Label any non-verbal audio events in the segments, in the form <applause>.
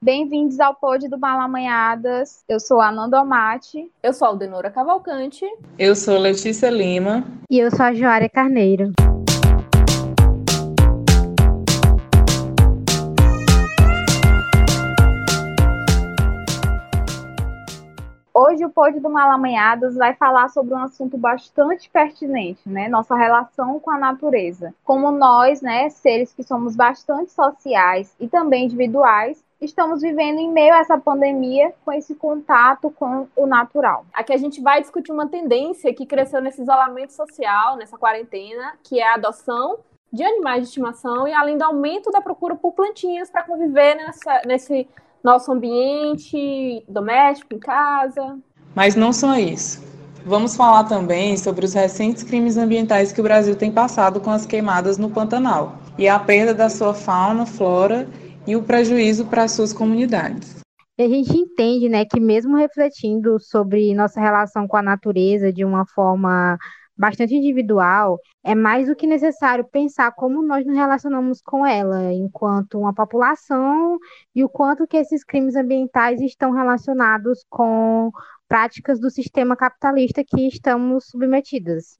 Bem-vindos ao Pod do Malamanhadas. Eu sou a Nanda Amati. Eu sou a Aldenora Cavalcante. Eu sou Letícia Lima. E eu sou a Joária Carneiro. Hoje o Pod do Malamanhadas vai falar sobre um assunto bastante pertinente, né? Nossa relação com a natureza. Como nós, né, seres que somos bastante sociais e também individuais, estamos vivendo em meio a essa pandemia com esse contato com o natural. Aqui a gente vai discutir uma tendência que cresceu nesse isolamento social, nessa quarentena, que é a adoção de animais de estimação e além do aumento da procura por plantinhas para conviver nessa, nesse nosso ambiente doméstico, em casa. Mas não só isso. Vamos falar também sobre os recentes crimes ambientais que o Brasil tem passado com as queimadas no Pantanal e a perda da sua fauna, flora e o prejuízo para as suas comunidades. A gente entende, né, que mesmo refletindo sobre nossa relação com a natureza de uma forma bastante individual, é mais do que necessário pensar como nós nos relacionamos com ela, enquanto uma população, e o quanto que esses crimes ambientais estão relacionados com práticas do sistema capitalista que estamos submetidas.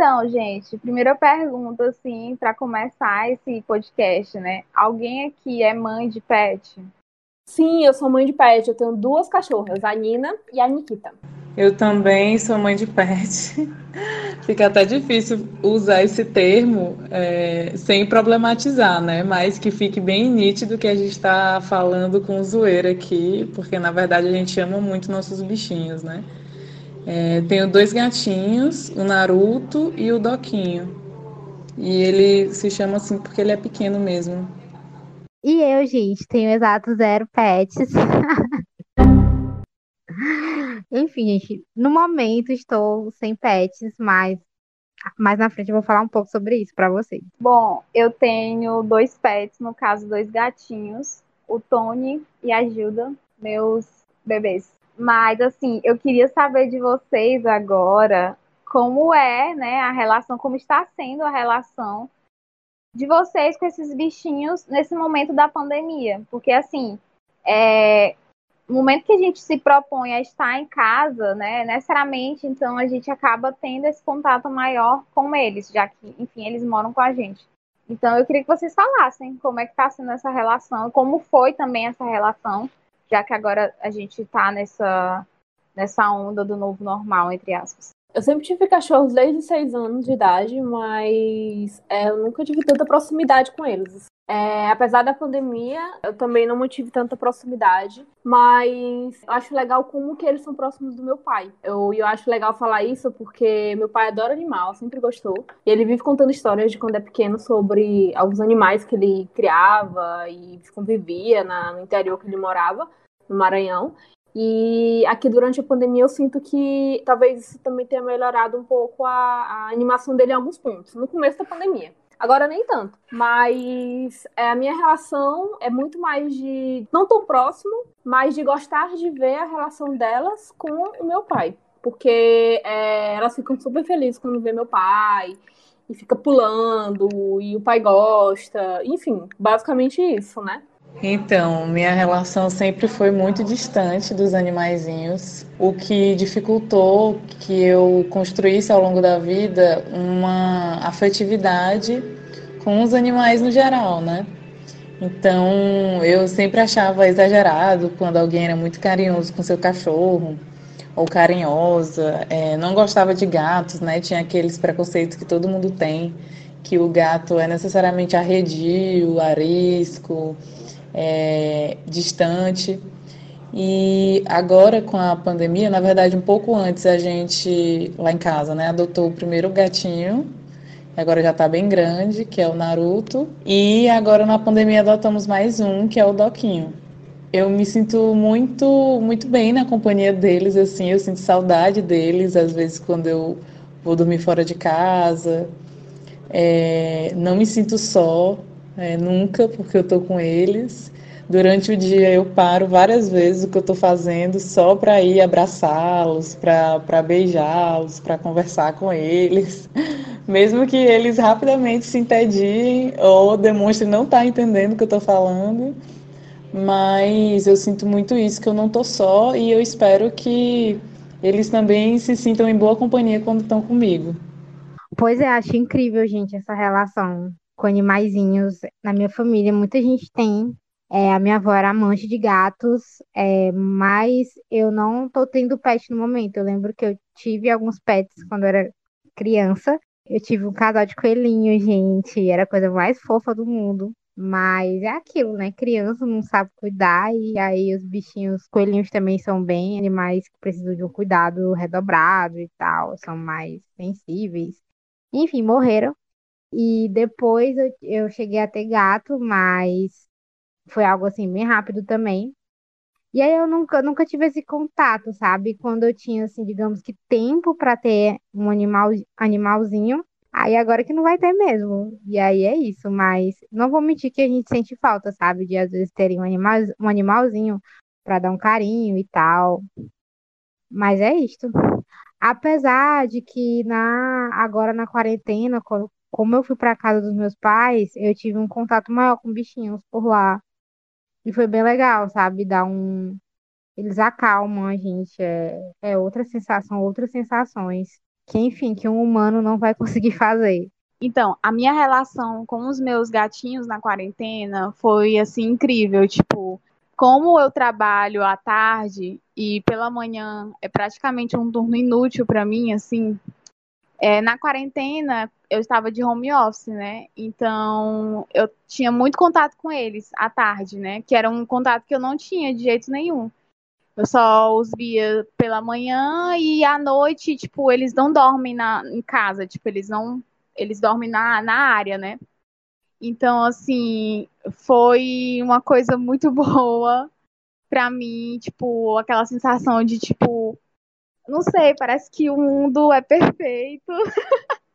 Então, gente, primeira pergunta, assim, para começar esse podcast, né? Alguém aqui é mãe de pet? Sim, eu sou mãe de pet. Eu tenho duas cachorras, a Nina e a Nikita. Eu também sou mãe de pet. <laughs> Fica até difícil usar esse termo é, sem problematizar, né? Mas que fique bem nítido que a gente está falando com zoeira aqui, porque na verdade a gente ama muito nossos bichinhos, né? É, tenho dois gatinhos, o Naruto e o Doquinho. E ele se chama assim porque ele é pequeno mesmo. E eu, gente, tenho exato zero pets. <laughs> Enfim, gente, no momento estou sem pets, mas mais na frente eu vou falar um pouco sobre isso para vocês. Bom, eu tenho dois pets, no caso, dois gatinhos, o Tony e a Gilda, meus bebês. Mas, assim, eu queria saber de vocês agora como é, né, a relação, como está sendo a relação de vocês com esses bichinhos nesse momento da pandemia. Porque, assim, é, no momento que a gente se propõe a estar em casa, né, necessariamente, então a gente acaba tendo esse contato maior com eles, já que, enfim, eles moram com a gente. Então, eu queria que vocês falassem como é que está sendo essa relação, como foi também essa relação já que agora a gente está nessa, nessa onda do novo normal, entre aspas. Eu sempre tive cachorros desde seis anos de idade, mas é, eu nunca tive tanta proximidade com eles. É, apesar da pandemia, eu também não mantive tanta proximidade, mas eu acho legal como que eles são próximos do meu pai. Eu, eu acho legal falar isso porque meu pai adora animal, sempre gostou. E ele vive contando histórias de quando é pequeno sobre alguns animais que ele criava e convivia na, no interior que ele morava, no Maranhão. E aqui durante a pandemia eu sinto que talvez isso também tenha melhorado um pouco a, a animação dele em alguns pontos, no começo da pandemia. Agora nem tanto. Mas é, a minha relação é muito mais de. não tão próximo, mas de gostar de ver a relação delas com o meu pai. Porque é, elas ficam super felizes quando vê meu pai. E fica pulando, e o pai gosta. Enfim, basicamente isso, né? Então, minha relação sempre foi muito distante dos animaizinhos, o que dificultou que eu construísse ao longo da vida uma afetividade com os animais no geral, né? Então, eu sempre achava exagerado quando alguém era muito carinhoso com seu cachorro ou carinhosa, é, não gostava de gatos, né? Tinha aqueles preconceitos que todo mundo tem, que o gato é necessariamente arredio, arisco, é, distante. E agora com a pandemia, na verdade, um pouco antes a gente lá em casa, né, adotou o primeiro gatinho. Agora já está bem grande, que é o Naruto. E agora na pandemia adotamos mais um, que é o Doquinho. Eu me sinto muito, muito bem na companhia deles, assim, eu sinto saudade deles, às vezes quando eu vou dormir fora de casa. É, não me sinto só, é, nunca, porque eu tô com eles. Durante o dia eu paro várias vezes o que eu estou fazendo só para ir abraçá-los, para beijá-los, para conversar com eles, <laughs> mesmo que eles rapidamente se entediem ou demonstrem não estar tá entendendo o que eu estou falando. Mas eu sinto muito isso, que eu não estou só e eu espero que eles também se sintam em boa companhia quando estão comigo. Pois é, acho incrível, gente, essa relação com animaizinhos. Na minha família, muita gente tem. É, a minha avó era amante de gatos, é, mas eu não tô tendo pet no momento. Eu lembro que eu tive alguns pets quando eu era criança. Eu tive um casal de coelhinhos, gente. Era a coisa mais fofa do mundo. Mas é aquilo, né? Criança não sabe cuidar, e aí os bichinhos, coelhinhos também são bem animais que precisam de um cuidado redobrado e tal, são mais sensíveis. Enfim, morreram. E depois eu, eu cheguei a ter gato, mas foi algo assim bem rápido também. E aí eu nunca, nunca tive esse contato, sabe? Quando eu tinha, assim, digamos que tempo para ter um animal, animalzinho, Aí agora que não vai ter mesmo. E aí é isso, mas não vou mentir que a gente sente falta, sabe? De às vezes terem um, animal, um animalzinho para dar um carinho e tal. Mas é isto. Apesar de que na agora na quarentena, como eu fui para casa dos meus pais, eu tive um contato maior com bichinhos por lá. E foi bem legal, sabe? Dar um eles acalmam a gente, é, é outra sensação, outras sensações que, enfim, que um humano não vai <laughs> conseguir fazer. Então, a minha relação com os meus gatinhos na quarentena foi assim incrível, tipo, como eu trabalho à tarde e pela manhã é praticamente um turno inútil para mim, assim, é, na quarentena eu estava de home office, né? Então eu tinha muito contato com eles à tarde, né? Que era um contato que eu não tinha de jeito nenhum. Eu só os via pela manhã e à noite, tipo, eles não dormem na, em casa, tipo, eles não. Eles dormem na, na área, né? Então, assim, foi uma coisa muito <laughs> boa pra mim, tipo, aquela sensação de, tipo, não sei, parece que o mundo é perfeito. <laughs>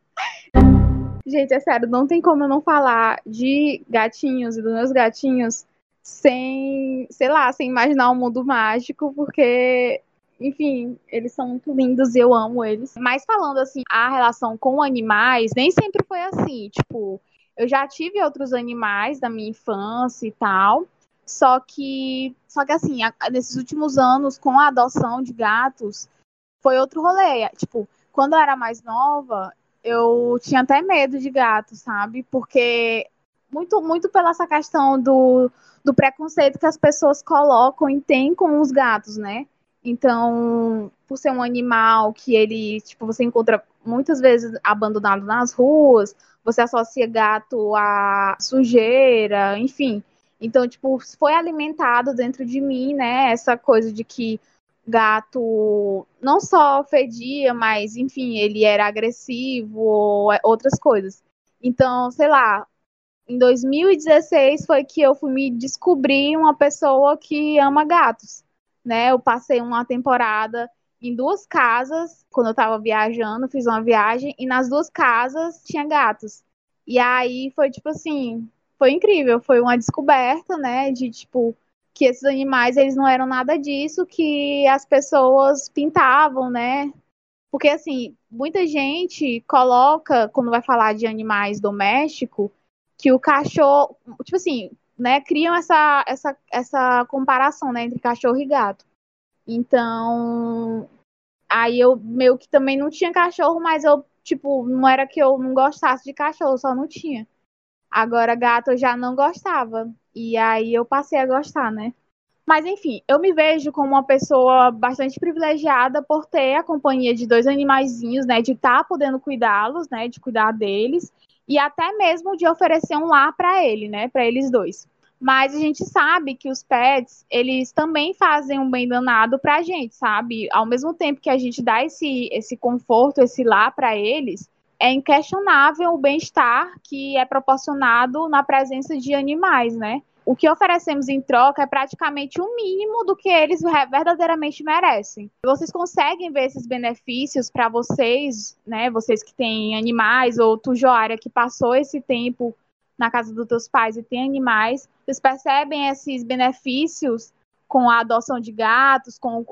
Gente, é sério, não tem como eu não falar de gatinhos e dos meus gatinhos sem, sei lá, sem imaginar um mundo mágico, porque, enfim, eles são muito lindos e eu amo eles. Mas falando assim, a relação com animais nem sempre foi assim. Tipo, eu já tive outros animais da minha infância e tal. Só que, só que assim, a, nesses últimos anos, com a adoção de gatos, foi outro rolê. Tipo, quando eu era mais nova, eu tinha até medo de gatos, sabe? Porque muito, muito pela essa questão do, do preconceito que as pessoas colocam e têm com os gatos, né? Então, por ser um animal que ele, tipo, você encontra muitas vezes abandonado nas ruas, você associa gato a sujeira, enfim. Então, tipo, foi alimentado dentro de mim, né, essa coisa de que gato não só fedia, mas, enfim, ele era agressivo ou outras coisas. Então, sei lá, em 2016 foi que eu fui me descobrir uma pessoa que ama gatos, né? Eu passei uma temporada em duas casas, quando eu estava viajando, fiz uma viagem, e nas duas casas tinha gatos. E aí foi tipo assim, foi incrível, foi uma descoberta, né, de tipo que esses animais eles não eram nada disso que as pessoas pintavam, né? Porque assim, muita gente coloca quando vai falar de animais domésticos que o cachorro, tipo assim, né, criam essa, essa, essa comparação, né, entre cachorro e gato. Então, aí eu meio que também não tinha cachorro, mas eu, tipo, não era que eu não gostasse de cachorro, só não tinha. Agora, gato eu já não gostava. E aí eu passei a gostar, né? Mas enfim, eu me vejo como uma pessoa bastante privilegiada por ter a companhia de dois animaizinhos, né? De estar tá podendo cuidá-los, né? De cuidar deles e até mesmo de oferecer um lar para ele, né, para eles dois. Mas a gente sabe que os pets, eles também fazem um bem danado para a gente, sabe? Ao mesmo tempo que a gente dá esse, esse conforto, esse lar para eles, é inquestionável o bem-estar que é proporcionado na presença de animais, né? o que oferecemos em troca é praticamente o mínimo do que eles verdadeiramente merecem. Vocês conseguem ver esses benefícios para vocês, né? Vocês que têm animais ou tu, Joária, que passou esse tempo na casa dos teus pais e tem animais, vocês percebem esses benefícios com a adoção de gatos com,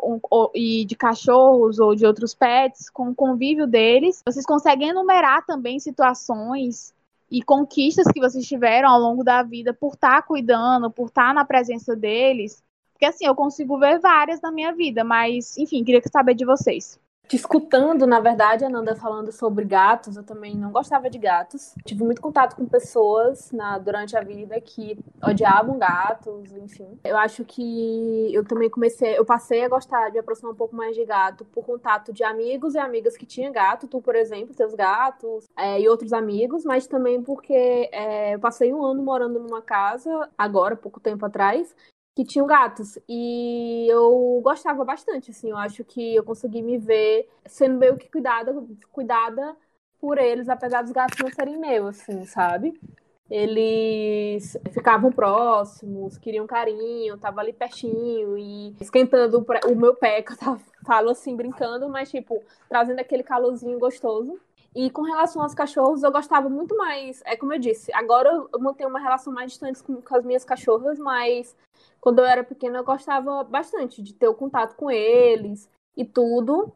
e de cachorros ou de outros pets, com o convívio deles. Vocês conseguem enumerar também situações e conquistas que vocês tiveram ao longo da vida por estar tá cuidando, por estar tá na presença deles. Porque assim, eu consigo ver várias na minha vida, mas enfim, queria saber de vocês te escutando, na verdade, Ananda falando sobre gatos, eu também não gostava de gatos. Tive muito contato com pessoas na, durante a vida que odiavam gatos, enfim. Eu acho que eu também comecei, eu passei a gostar de aproximar um pouco mais de gato por contato de amigos e amigas que tinham gato, tu, por exemplo, seus gatos é, e outros amigos, mas também porque é, eu passei um ano morando numa casa, agora, pouco tempo atrás, que tinham gatos. E eu gostava bastante, assim, eu acho que eu consegui me ver sendo meio que cuidada, cuidada por eles, apesar dos gatos não serem meus, assim, sabe? Eles ficavam próximos, queriam carinho, tava ali pertinho e esquentando o meu pé, <laughs> que eu tava, falo assim, brincando, mas tipo, trazendo aquele calorzinho gostoso. E com relação aos cachorros, eu gostava muito mais. É como eu disse, agora eu mantenho uma relação mais distante com, com as minhas cachorras, mas quando eu era pequena eu gostava bastante de ter o contato com eles e tudo.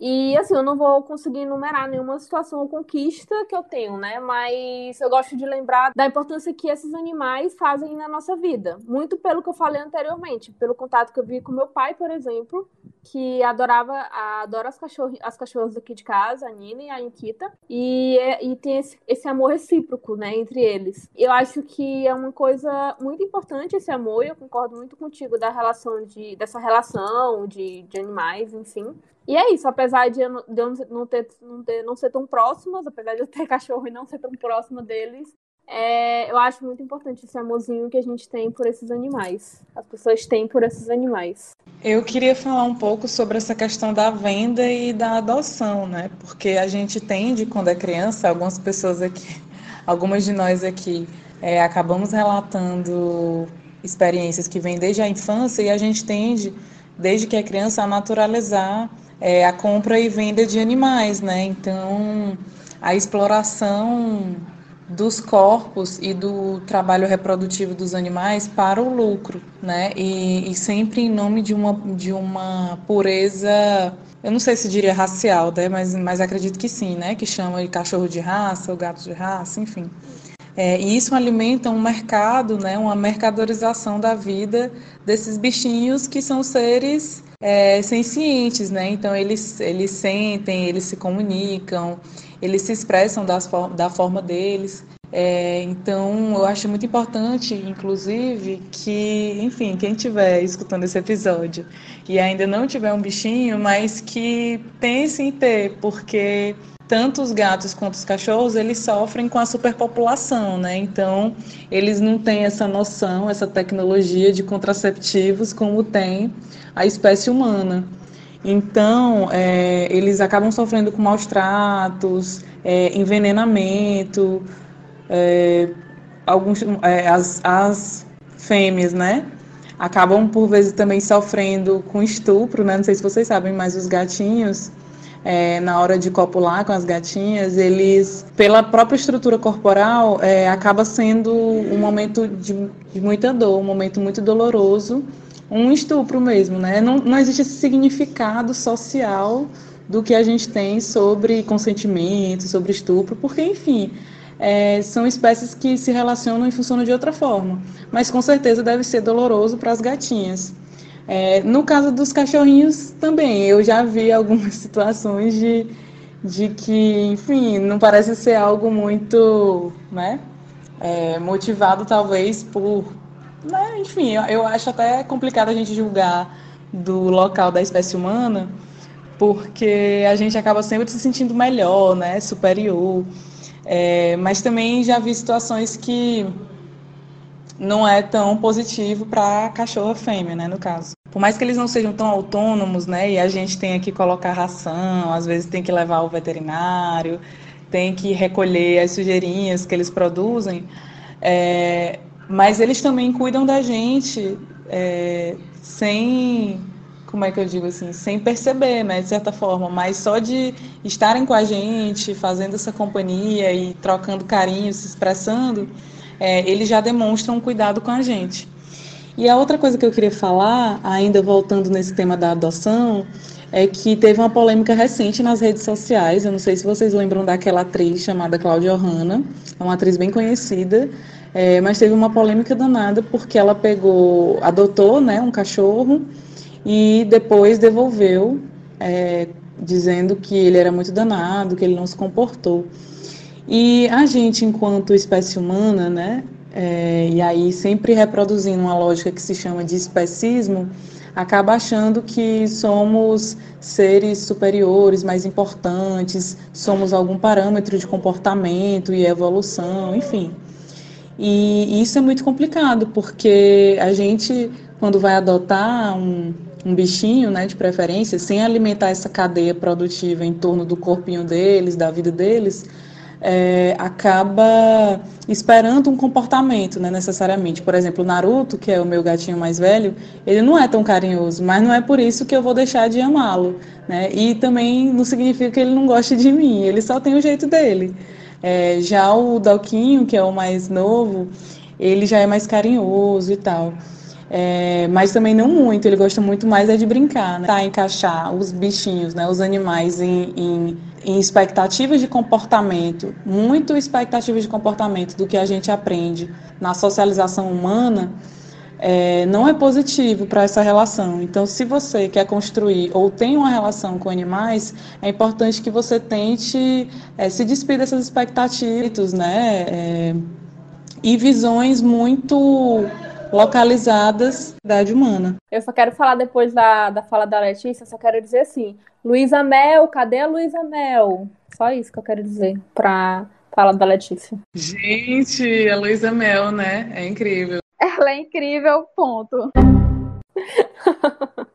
E assim, eu não vou conseguir enumerar nenhuma situação ou conquista que eu tenho, né? Mas eu gosto de lembrar da importância que esses animais fazem na nossa vida. Muito pelo que eu falei anteriormente, pelo contato que eu vi com meu pai, por exemplo, que adorava, adora as, cachorro, as cachorras aqui de casa, a Nina e a Inkita, e, e tem esse, esse amor recíproco, né, entre eles. Eu acho que é uma coisa muito importante esse amor, e eu concordo muito contigo da relação de, dessa relação de, de animais, enfim. E é isso, apesar de eu não, ter, não, ter, não ser tão próximas, apesar de eu ter <laughs> cachorro e não ser tão próxima deles, é, eu acho muito importante esse amorzinho que a gente tem por esses animais. As pessoas têm por esses animais. Eu queria falar um pouco sobre essa questão da venda e da adoção, né? Porque a gente tende, quando é criança, algumas pessoas aqui, <laughs> algumas de nós aqui, é, acabamos relatando experiências que vêm desde a infância e a gente tende, desde que é criança, a naturalizar é, a compra e venda de animais, né? Então, a exploração dos corpos e do trabalho reprodutivo dos animais para o lucro, né? E, e, sempre em nome de uma, de uma pureza, eu não sei se diria racial, né? Mas, mas acredito que sim, né? Que chama de cachorro de raça, ou gato de raça, enfim. É, e isso alimenta um mercado, né? Uma mercadorização da vida desses bichinhos que são seres é, sencientes, né? Então eles, eles sentem, eles se comunicam, eles se expressam das, da forma deles. É, então eu acho muito importante, inclusive, que, enfim, quem estiver escutando esse episódio e ainda não tiver um bichinho, mas que pense em ter, porque tanto os gatos quanto os cachorros, eles sofrem com a superpopulação, né? Então, eles não têm essa noção, essa tecnologia de contraceptivos como tem a espécie humana. Então, é, eles acabam sofrendo com maus tratos, é, envenenamento, é, alguns, é, as, as fêmeas, né? Acabam, por vezes, também sofrendo com estupro, né? Não sei se vocês sabem, mas os gatinhos, é, na hora de copular com as gatinhas, eles, pela própria estrutura corporal, é, acaba sendo um momento de, de muita dor, um momento muito doloroso, um estupro mesmo, né? Não, não existe esse significado social do que a gente tem sobre consentimento, sobre estupro, porque, enfim, é, são espécies que se relacionam e funcionam de outra forma. Mas com certeza deve ser doloroso para as gatinhas. É, no caso dos cachorrinhos também, eu já vi <laughs> algumas situações de, de que, enfim, não parece ser algo muito, né, é, motivado talvez por, né, enfim, eu, acho até complicado a gente julgar do local da espécie humana, porque a gente acaba sempre se sentindo melhor, né, superior. É, mas também já vi situações que não é tão positivo para a cachorra fêmea, né, no caso. Por mais que eles não sejam tão autônomos, né, e a gente tenha que colocar ração, às vezes tem que levar ao veterinário, tem que recolher as sujeirinhas que eles produzem, é, mas eles também cuidam da gente é, sem, como é que eu digo assim, sem perceber, né, de certa forma, mas só de estarem com a gente, fazendo essa companhia e trocando carinho, se expressando, é, eles já demonstram um cuidado com a gente. E a outra coisa que eu queria falar, ainda voltando nesse tema da adoção, é que teve uma polêmica recente nas redes sociais. Eu não sei se vocês lembram daquela atriz chamada Cláudia Hanna, é uma atriz bem conhecida, é, mas teve uma polêmica danada porque ela pegou, adotou né, um cachorro e depois devolveu, é, dizendo que ele era muito danado, que ele não se comportou. E a gente, enquanto espécie humana, né, é, e aí sempre reproduzindo uma lógica que se chama de especismo, acaba achando que somos seres superiores, mais importantes, somos algum parâmetro de comportamento e evolução, enfim. E isso é muito complicado, porque a gente, quando vai adotar um, um bichinho, né, de preferência, sem alimentar essa cadeia produtiva em torno do corpinho deles, da vida deles, é, acaba esperando um comportamento, né, necessariamente. Por exemplo, o Naruto, que é o meu gatinho mais velho, ele não é tão carinhoso, mas não é por isso que eu vou deixar de amá-lo, né? E também não significa que ele não goste de mim, ele só tem o jeito dele. É, já o Dalquinho, que é o mais novo, ele já é mais carinhoso e tal. É, mas também não muito, ele gosta muito mais é de brincar, né? Tá, encaixar os bichinhos, né, os animais em, em, em expectativas de comportamento, muito expectativas de comportamento do que a gente aprende na socialização humana, é, não é positivo para essa relação. Então, se você quer construir ou tem uma relação com animais, é importante que você tente é, se despir dessas expectativas, né? É, e visões muito localizadas da idade humana. Eu só quero falar depois da, da fala da Letícia, só quero dizer assim, Luísa Mel, cadê a Luísa Mel? Só isso que eu quero dizer para fala da Letícia. Gente, a Luísa Mel, né? É incrível. Ela é incrível, ponto. <laughs>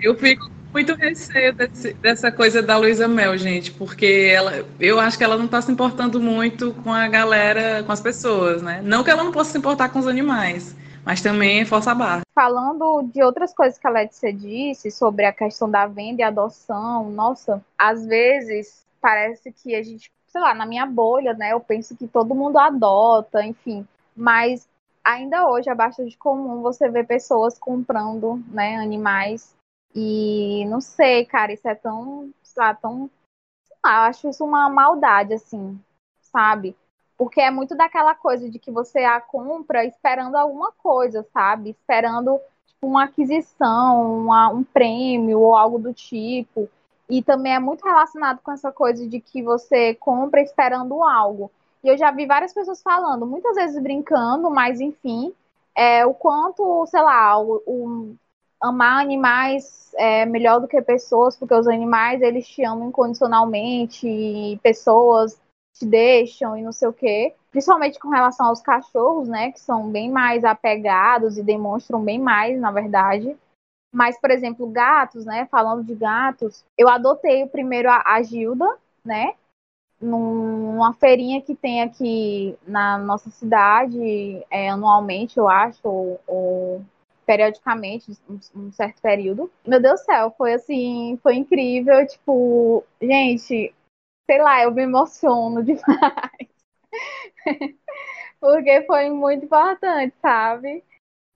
Eu fico muito receio desse, dessa coisa da Luísa Mel, gente, porque ela, eu acho que ela não está se importando muito com a galera, com as pessoas, né? Não que ela não possa se importar com os animais, mas também é força barra. Falando de outras coisas que a Letícia disse sobre a questão da venda e adoção, nossa, às vezes parece que a gente, sei lá, na minha bolha, né, eu penso que todo mundo adota, enfim, mas ainda hoje é bastante comum você ver pessoas comprando, né, animais. E não sei, cara, isso é tão, sei lá, tão. Sei lá, eu acho isso uma maldade, assim, sabe? Porque é muito daquela coisa de que você a compra esperando alguma coisa, sabe? Esperando tipo, uma aquisição, uma, um prêmio ou algo do tipo. E também é muito relacionado com essa coisa de que você compra esperando algo. E eu já vi várias pessoas falando, muitas vezes brincando, mas enfim, é, o quanto, sei lá, o, o amar animais é melhor do que pessoas, porque os animais eles te amam incondicionalmente, e pessoas te deixam e não sei o quê. Principalmente com relação aos cachorros, né, que são bem mais apegados e demonstram bem mais, na verdade. Mas, por exemplo, gatos, né, falando de gatos, eu adotei primeiro a, a Gilda, né, numa feirinha que tem aqui na nossa cidade, é, anualmente, eu acho, ou, ou periodicamente, um, certo período. Meu Deus do céu, foi assim, foi incrível, tipo, gente, sei lá, eu me emociono <laughs> demais. Porque foi muito importante, sabe?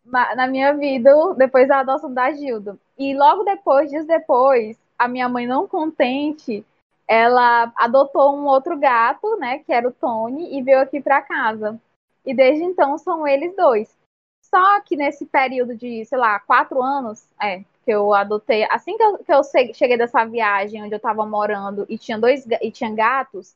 Na minha vida, depois da adoção da Gilda. E logo depois, dias depois, a minha mãe não contente ela adotou um outro gato, né, que era o Tony, e veio aqui para casa. E desde então são eles dois. Só que nesse período de, sei lá, quatro anos, é, que eu adotei, assim que eu, que eu cheguei dessa viagem onde eu estava morando e tinha dois e tinha gatos,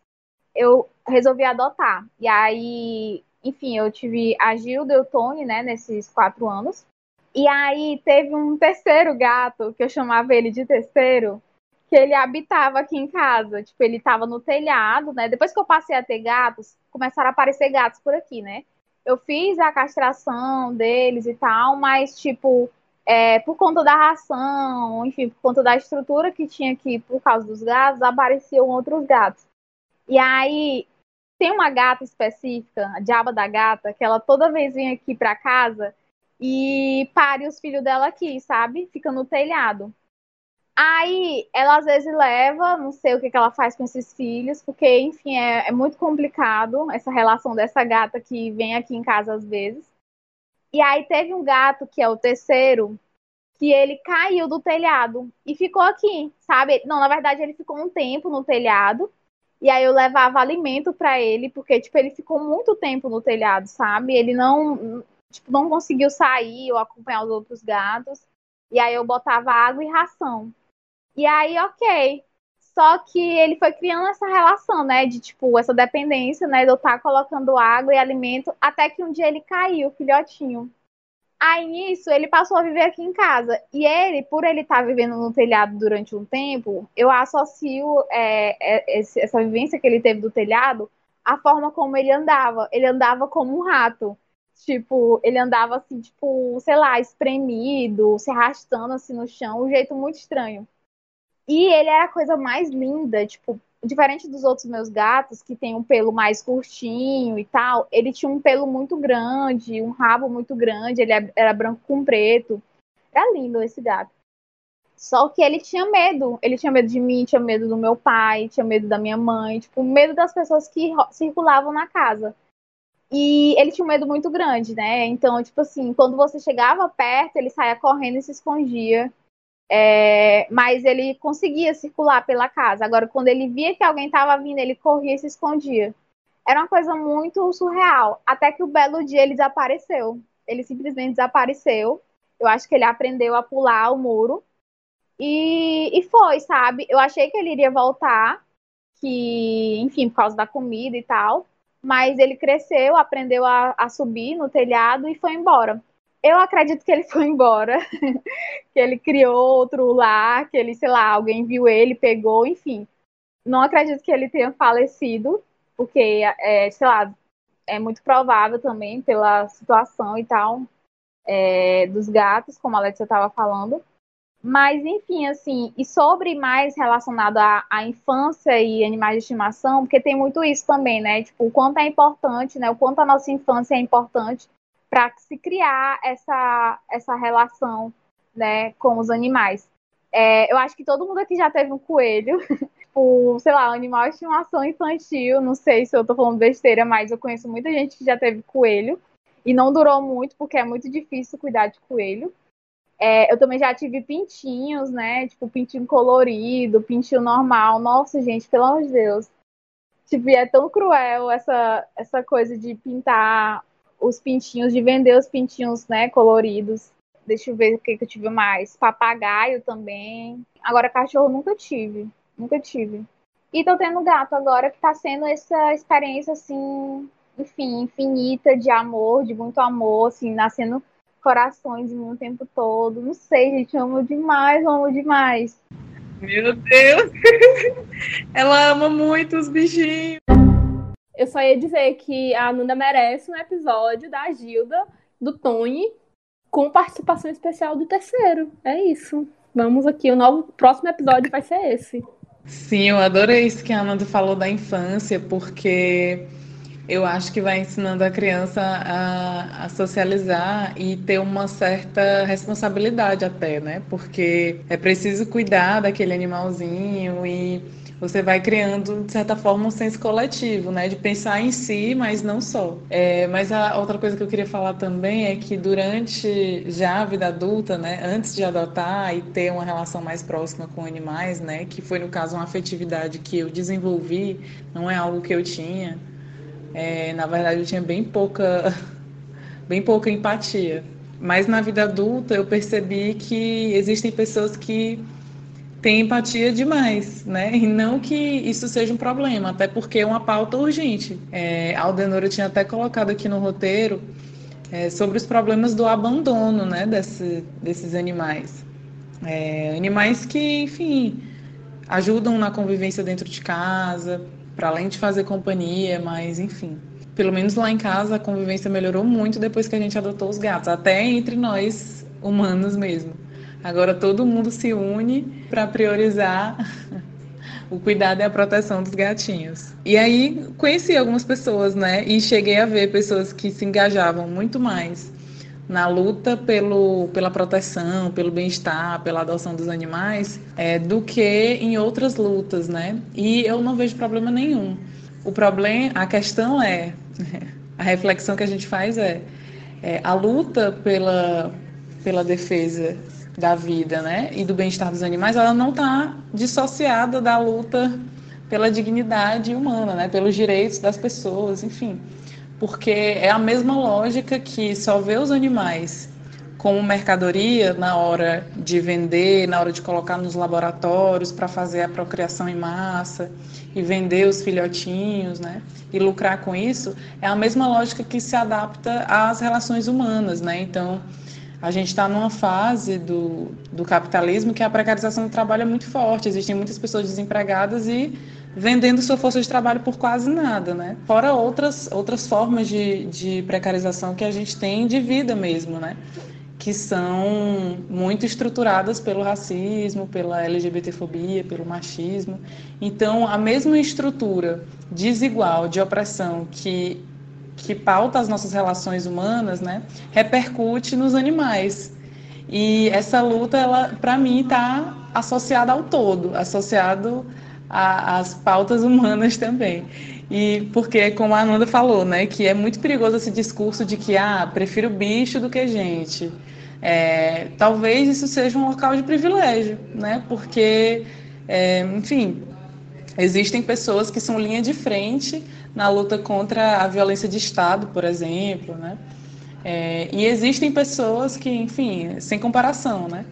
eu resolvi adotar. E aí, enfim, eu tive a Gilda e o Tony, né, nesses quatro anos. E aí teve um terceiro gato, que eu chamava ele de terceiro, que ele habitava aqui em casa. Tipo, ele estava no telhado, né? Depois que eu passei a ter gatos, começaram a aparecer gatos por aqui, né? Eu fiz a castração deles e tal, mas, tipo, é, por conta da ração, enfim, por conta da estrutura que tinha aqui por causa dos gatos, apareciam outros gatos. E aí, tem uma gata específica, a diaba da gata, que ela toda vez vem aqui para casa e pare os filhos dela aqui, sabe? Fica no telhado. Aí ela às vezes leva, não sei o que, que ela faz com esses filhos, porque, enfim, é, é muito complicado essa relação dessa gata que vem aqui em casa às vezes. E aí teve um gato, que é o terceiro, que ele caiu do telhado e ficou aqui, sabe? Não, na verdade ele ficou um tempo no telhado. E aí eu levava alimento para ele, porque tipo ele ficou muito tempo no telhado, sabe? Ele não, tipo, não conseguiu sair ou acompanhar os outros gatos. E aí eu botava água e ração. E aí, OK. Só que ele foi criando essa relação, né, de tipo essa dependência, né, de eu estar tá colocando água e alimento, até que um dia ele caiu, filhotinho. Aí nisso ele passou a viver aqui em casa. E ele, por ele estar tá vivendo no telhado durante um tempo, eu associo é, é, essa vivência que ele teve do telhado à forma como ele andava. Ele andava como um rato. Tipo, ele andava assim, tipo, sei lá, espremido, se arrastando assim no chão, um jeito muito estranho. E ele era a coisa mais linda, tipo, diferente dos outros meus gatos, que tem um pelo mais curtinho e tal, ele tinha um pelo muito grande, um rabo muito grande, ele era branco com preto. Era lindo esse gato. Só que ele tinha medo. Ele tinha medo de mim, tinha medo do meu pai, tinha medo da minha mãe, tipo, medo das pessoas que circulavam na casa. E ele tinha um medo muito grande, né? Então, tipo assim, quando você chegava perto, ele saía correndo e se escondia. É, mas ele conseguia circular pela casa. Agora, quando ele via que alguém estava vindo, ele corria e se escondia. Era uma coisa muito surreal. Até que o belo dia ele desapareceu. Ele simplesmente desapareceu. Eu acho que ele aprendeu a pular o muro. E, e foi, sabe? Eu achei que ele iria voltar, que, enfim, por causa da comida e tal. Mas ele cresceu, aprendeu a, a subir no telhado e foi embora. Eu acredito que ele foi embora, <laughs> que ele criou outro lar, que ele, sei lá, alguém viu ele, pegou, enfim. Não acredito que ele tenha falecido, porque, é, sei lá, é muito provável também pela situação e tal é, dos gatos, como a Letícia estava falando. Mas, enfim, assim, e sobre mais relacionado à, à, infância e animais de estimação, porque tem muito isso também, né? Tipo, o quanto é importante, né? O quanto a nossa infância é importante para se criar essa, essa relação né, com os animais. É, eu acho que todo mundo aqui já teve um coelho, <laughs> tipo, sei lá, animal de estimação infantil. Não sei se eu tô falando besteira, mas eu conheço muita gente que já teve coelho e não durou muito, porque é muito difícil cuidar de coelho. É, eu também já tive pintinhos, né? Tipo, pintinho colorido, pintinho normal. Nossa, gente, pelo amor de Deus. Tipo, é tão cruel essa, essa coisa de pintar os pintinhos, de vender os pintinhos, né, coloridos. Deixa eu ver o que, que eu tive mais. Papagaio também. Agora, cachorro nunca tive. Nunca tive. E tô tendo gato agora, que tá sendo essa experiência, assim, enfim, infinita de amor, de muito amor, assim, nascendo corações em o tempo todo. Não sei, gente, amo demais, amo demais. Meu Deus! <laughs> Ela ama muito os bichinhos. Eu só ia dizer que a Nuna merece um episódio da Gilda, do Tony, com participação especial do terceiro. É isso. Vamos aqui, o novo próximo episódio vai ser esse. Sim, eu adorei isso que a Nanda falou da infância, porque eu acho que vai ensinando a criança a, a, socializar e ter uma certa responsabilidade até, né? Porque é preciso cuidar daquele animalzinho e você vai criando, de certa forma, um senso coletivo, né? De pensar em si, mas não só. É, mas a outra coisa que eu queria falar também é que durante já a vida adulta, né? Antes de adotar e ter uma relação mais próxima com animais, né? Que foi, no caso, uma afetividade que eu desenvolvi, não é algo que eu tinha. É, na verdade, eu tinha bem pouca, <laughs> bem pouca empatia. Mas na vida adulta eu percebi que existem pessoas que tem empatia demais, né? E não que isso seja um problema, até porque é uma pauta urgente. É, a Aldenora tinha até colocado aqui no roteiro é, sobre os problemas do abandono, né, desse, desses animais. É, animais que, enfim, ajudam na convivência dentro de casa, para além de fazer companhia, mas enfim. Pelo menos lá em casa a convivência melhorou muito depois que a gente adotou os gatos, até entre nós humanos mesmo. Agora todo mundo se une para priorizar o cuidado e a proteção dos gatinhos. E aí conheci algumas pessoas, né? E cheguei a ver pessoas que se engajavam muito mais na luta pelo, pela proteção, pelo bem-estar, pela adoção dos animais, é, do que em outras lutas, né? E eu não vejo problema nenhum. O problema, a questão é, <laughs> a reflexão que a gente faz é, é a luta pela, pela defesa da vida, né, e do bem-estar dos animais, ela não está dissociada da luta pela dignidade humana, né, pelos direitos das pessoas, enfim, porque é a mesma lógica que só vê os animais como mercadoria na hora de vender, na hora de colocar nos laboratórios para fazer a procriação em massa e vender os filhotinhos, né? E lucrar com isso, é a mesma lógica que se adapta às relações humanas, né? Então, a gente está numa fase do, do capitalismo que a precarização do trabalho é muito forte. Existem muitas pessoas desempregadas e vendendo sua força de trabalho por quase nada, né? Fora outras, outras formas de, de precarização que a gente tem de vida mesmo, né? Que são muito estruturadas pelo racismo, pela LGBTfobia, pelo machismo. Então, a mesma estrutura desigual de opressão que que pauta as nossas relações humanas, né, repercute nos animais. E essa luta, ela, para mim, está associada ao todo, associado às pautas humanas também. E porque, como a Ananda falou, né, que é muito perigoso esse discurso de que, ah, prefiro bicho do que gente. É, talvez isso seja um local de privilégio, né, porque, é, enfim, existem pessoas que são linha de frente na luta contra a violência de Estado, por exemplo, né? É, e existem pessoas que, enfim, sem comparação, né?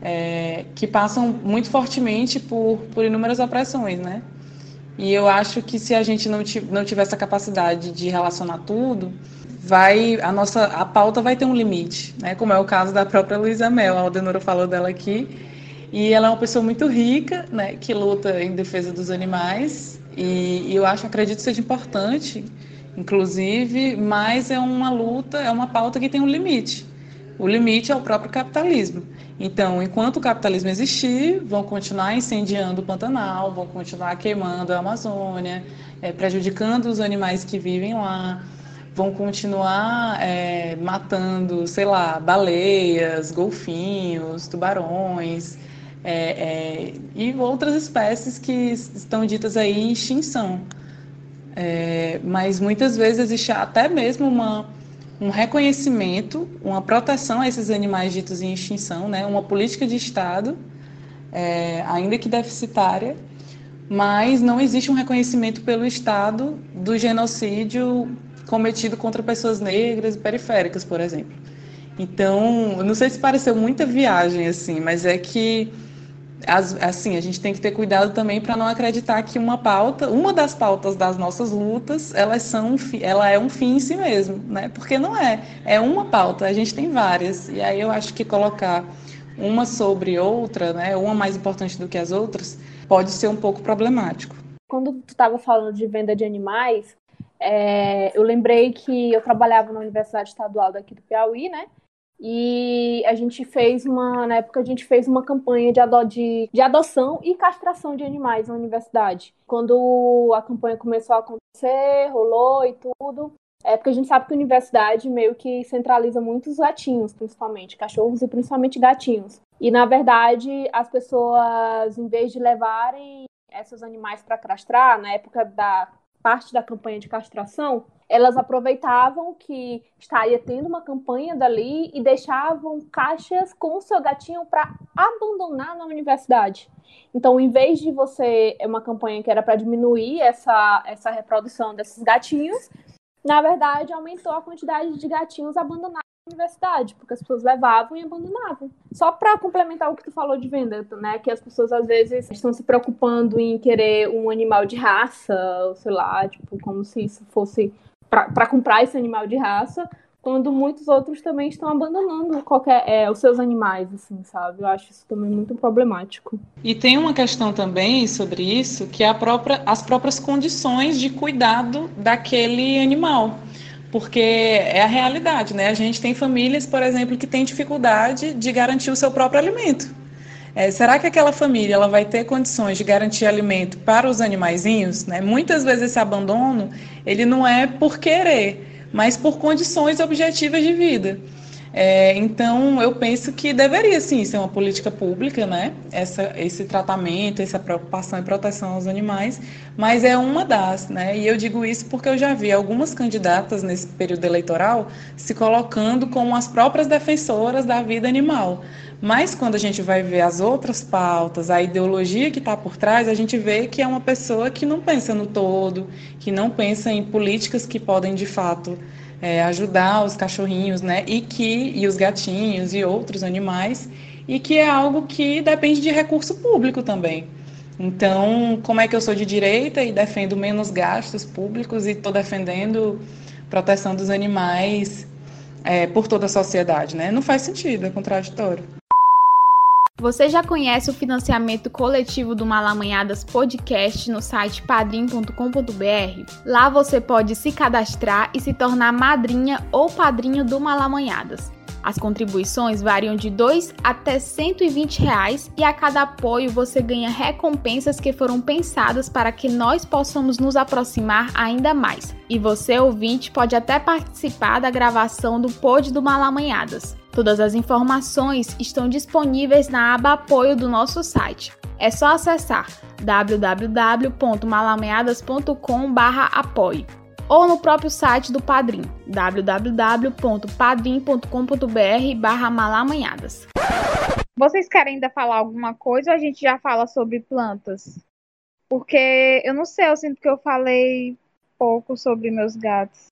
É, que passam muito fortemente por, por inúmeras opressões, né? E eu acho que se a gente não, não tiver essa capacidade de relacionar tudo, vai a nossa a pauta vai ter um limite, né? Como é o caso da própria Luísa Mel, a Aldenora falou dela aqui, e ela é uma pessoa muito rica, né? Que luta em defesa dos animais e, e eu acho, acredito seja importante, inclusive, mas é uma luta, é uma pauta que tem um limite. O limite é o próprio capitalismo. Então, enquanto o capitalismo existir, vão continuar incendiando o Pantanal, vão continuar queimando a Amazônia, é, prejudicando os animais que vivem lá, vão continuar é, matando, sei lá, baleias, golfinhos, tubarões, é, é, e outras espécies que estão ditas aí em extinção. É, mas muitas vezes existe até mesmo uma, um reconhecimento, uma proteção a esses animais ditos em extinção, né? uma política de Estado, é, ainda que deficitária, mas não existe um reconhecimento pelo Estado do genocídio cometido contra pessoas negras e periféricas, por exemplo. Então, não sei se pareceu muita viagem assim, mas é que as, assim, a gente tem que ter cuidado também para não acreditar que uma pauta, uma das pautas das nossas lutas, elas são, ela é um fim em si mesmo, né? Porque não é, é uma pauta, a gente tem várias. E aí eu acho que colocar uma sobre outra, né, uma mais importante do que as outras, pode ser um pouco problemático. Quando tu estava falando de venda de animais, é, eu lembrei que eu trabalhava na Universidade Estadual daqui do Piauí, né? E a gente fez uma, na época a gente fez uma campanha de, ado de, de adoção e castração de animais na universidade. Quando a campanha começou a acontecer, rolou e tudo, é porque a gente sabe que a universidade meio que centraliza muitos gatinhos, principalmente, cachorros e principalmente gatinhos. E na verdade, as pessoas, em vez de levarem esses animais para castrar, na época da parte da campanha de castração, elas aproveitavam que estaria tendo uma campanha dali e deixavam caixas com o seu gatinho para abandonar na universidade. Então, em vez de você é uma campanha que era para diminuir essa, essa reprodução desses gatinhos, na verdade aumentou a quantidade de gatinhos abandonados na universidade, porque as pessoas levavam e abandonavam. Só para complementar o que tu falou de venda, né, que as pessoas às vezes estão se preocupando em querer um animal de raça, ou sei lá, tipo, como se isso fosse para comprar esse animal de raça, quando muitos outros também estão abandonando qualquer, é, os seus animais, assim, sabe? Eu acho isso também muito problemático. E tem uma questão também sobre isso, que é própria, as próprias condições de cuidado daquele animal. Porque é a realidade, né? A gente tem famílias, por exemplo, que têm dificuldade de garantir o seu próprio alimento. É, será que aquela família ela vai ter condições de garantir alimento para os animaizinhos? Né? Muitas vezes esse abandono ele não é por querer, mas por condições objetivas de vida. É, então, eu penso que deveria sim ser uma política pública, né? Essa, esse tratamento, essa preocupação e proteção aos animais, mas é uma das, né? E eu digo isso porque eu já vi algumas candidatas nesse período eleitoral se colocando como as próprias defensoras da vida animal. Mas quando a gente vai ver as outras pautas, a ideologia que está por trás, a gente vê que é uma pessoa que não pensa no todo, que não pensa em políticas que podem de fato é, ajudar os cachorrinhos, né? E que e os gatinhos e outros animais e que é algo que depende de recurso público também. Então, como é que eu sou de direita e defendo menos gastos públicos e estou defendendo proteção dos animais é, por toda a sociedade, né? Não faz sentido, é contraditório. Você já conhece o financiamento coletivo do Malamanhadas Podcast no site padrim.com.br? Lá você pode se cadastrar e se tornar madrinha ou padrinho do Malamanhadas. As contribuições variam de 2 até 120 reais e a cada apoio você ganha recompensas que foram pensadas para que nós possamos nos aproximar ainda mais. E você, ouvinte, pode até participar da gravação do Pod do Malamanhadas. Todas as informações estão disponíveis na aba Apoio do nosso site. É só acessar www.malameadas.com/apoio ou no próprio site do Padrim, www.padrim.com.br/malamanhadas. Vocês querem ainda falar alguma coisa ou a gente já fala sobre plantas? Porque eu não sei, eu sinto que eu falei pouco sobre meus gatos.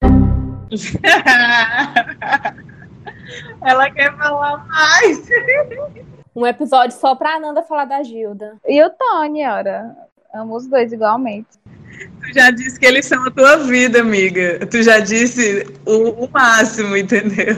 <laughs> Ela quer falar mais. <laughs> Um episódio só pra Ananda falar da Gilda. E o Tony, ora. Amo os dois igualmente. Tu já disse que eles são a tua vida, amiga. Tu já disse o, o máximo, entendeu?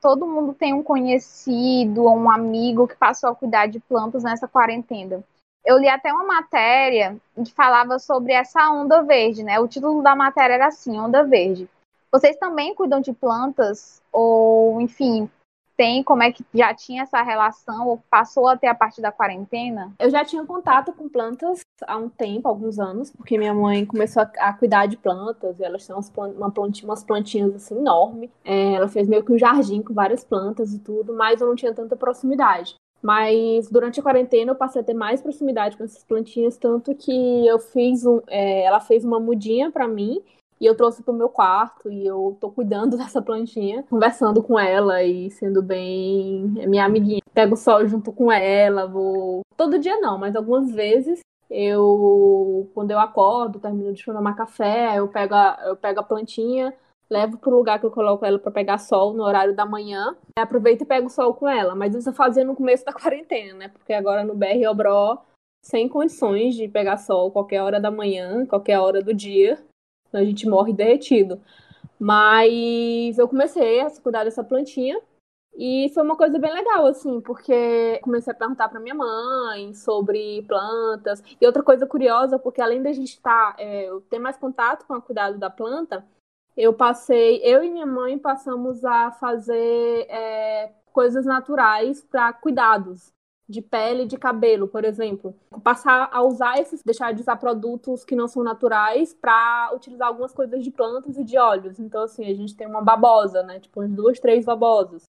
Todo mundo tem um conhecido ou um amigo que passou a cuidar de plantas nessa quarentena. Eu li até uma matéria que falava sobre essa onda verde, né? O título da matéria era assim, onda verde. Vocês também cuidam de plantas? Ou, enfim, tem como é que já tinha essa relação ou passou até a partir da quarentena? Eu já tinha contato com plantas há um tempo, alguns anos, porque minha mãe começou a, a cuidar de plantas e elas têm umas, uma plantinha, umas plantinhas assim enormes. É, ela fez meio que um jardim com várias plantas e tudo, mas eu não tinha tanta proximidade. Mas durante a quarentena eu passei a ter mais proximidade com essas plantinhas, tanto que eu fiz um, é, ela fez uma mudinha para mim e eu trouxe pro meu quarto e eu tô cuidando <laughs> dessa plantinha, conversando com ela e sendo bem minha amiguinha. Pego sol junto com ela, vou. Todo dia não, mas algumas vezes eu, quando eu acordo, termino de tomar café, eu pego a, eu pego a plantinha, levo pro lugar que eu coloco ela para pegar sol no horário da manhã, aproveito e pego sol com ela. Mas isso eu fazia no começo <laughs> da quarentena, né? Porque agora no BR Obró, sem condições de pegar sol qualquer hora da manhã, qualquer hora do dia a gente morre derretido. Mas eu comecei a cuidar dessa plantinha e foi uma coisa bem legal, assim, porque comecei a perguntar para minha mãe sobre plantas. E outra coisa curiosa, porque além da gente estar, tá, é, ter mais contato com o cuidado da planta, eu passei, eu e minha mãe passamos a fazer é, coisas naturais para cuidados de pele de cabelo, por exemplo. Passar a usar esses, deixar de usar produtos que não são naturais para utilizar algumas coisas de plantas e de óleos. Então, assim, a gente tem uma babosa, né? Tipo, umas duas, três babosas.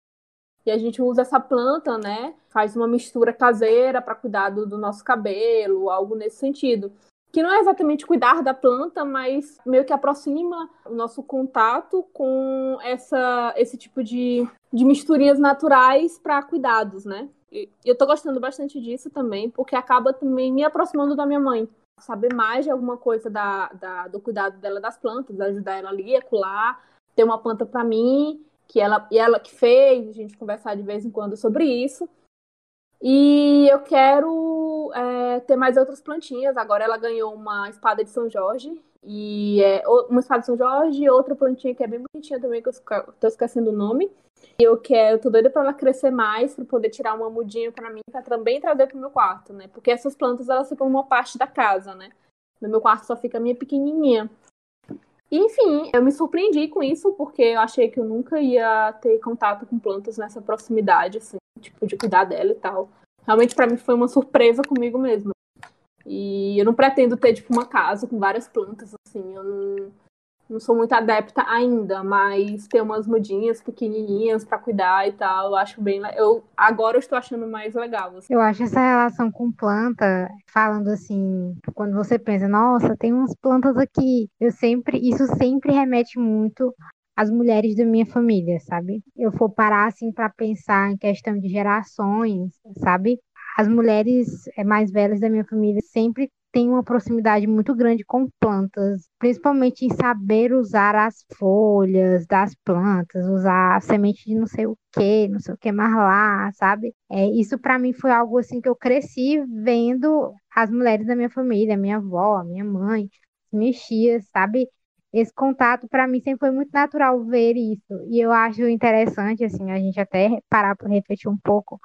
E a gente usa essa planta, né? Faz uma mistura caseira para cuidar do, do nosso cabelo, algo nesse sentido que não é exatamente cuidar da planta, mas meio que aproxima o nosso contato com essa, esse tipo de, de misturinhas naturais para cuidados, né? E eu tô gostando bastante disso também, porque acaba também me aproximando da minha mãe. Saber mais de alguma coisa da, da do cuidado dela das plantas, ajudar ela ali, acular, ter uma planta para mim, que ela, e ela que fez, a gente conversar de vez em quando sobre isso. E eu quero é, ter mais outras plantinhas. Agora ela ganhou uma espada de São Jorge. E é, uma espada de São Jorge e outra plantinha que é bem bonitinha também, que eu estou esquecendo o nome. Eu quero, tô doida para ela crescer mais, para poder tirar uma mudinha para mim, para também trazer pro meu quarto, né? Porque essas plantas elas ficam uma parte da casa, né? No meu quarto só fica a minha pequenininha. Enfim, eu me surpreendi com isso porque eu achei que eu nunca ia ter contato com plantas nessa proximidade, assim, tipo de cuidar dela e tal. Realmente para mim foi uma surpresa comigo mesma. E eu não pretendo ter tipo uma casa com várias plantas assim, eu não não sou muito adepta ainda, mas tem umas mudinhas pequenininhas para cuidar e tal. Eu acho bem. Eu agora eu estou achando mais legal. Assim. Eu acho essa relação com planta, falando assim, quando você pensa, nossa, tem umas plantas aqui. Eu sempre, isso sempre remete muito às mulheres da minha família, sabe? Eu for parar assim para pensar em questão de gerações, sabe? As mulheres eh, mais velhas da minha família sempre tem uma proximidade muito grande com plantas, principalmente em saber usar as folhas das plantas, usar a semente de não sei o que, não sei o que mais lá, sabe? É, isso para mim foi algo assim que eu cresci vendo as mulheres da minha família, minha avó, minha mãe, minhas tias, sabe? Esse contato para mim sempre foi muito natural ver isso. E eu acho interessante assim a gente até parar para refletir um pouco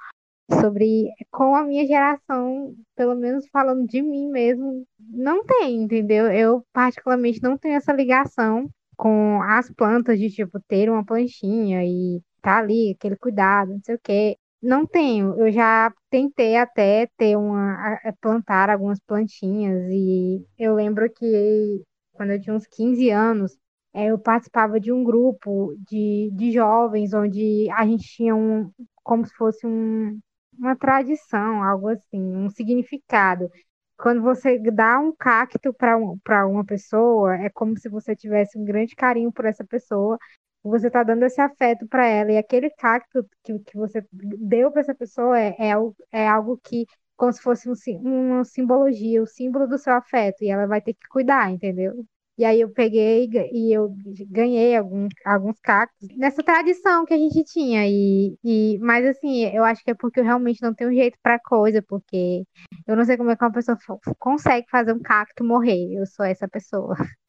sobre com a minha geração, pelo menos falando de mim mesmo, não tem, entendeu? Eu particularmente não tenho essa ligação com as plantas de tipo ter uma planchinha e tá ali aquele cuidado, não sei o quê. Não tenho. Eu já tentei até ter uma plantar algumas plantinhas e eu lembro que quando eu tinha uns 15 anos, eh, eu participava de um grupo de, de jovens onde a gente tinha um como se fosse um, uma tradição, algo assim, um significado. Quando você dá um cacto para um, uma pessoa, é como se você tivesse um grande carinho por essa pessoa, você está dando esse afeto para ela, e aquele cacto que, que você deu para essa pessoa é, é, é algo que, como se fosse um, uma simbologia, o símbolo do seu afeto, e ela vai ter que cuidar, entendeu? E aí eu peguei e eu ganhei alguns, alguns cactos nessa tradição que a gente tinha. E, e, mas assim, eu acho que é porque eu realmente não tenho jeito para coisa, porque eu não sei como é que uma pessoa consegue fazer um cacto morrer. Eu sou essa pessoa. <laughs>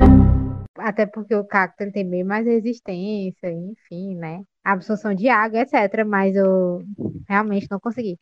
Até porque o cacto ele tem bem mais resistência, enfim, né? absorção de água, etc. Mas eu realmente não consegui.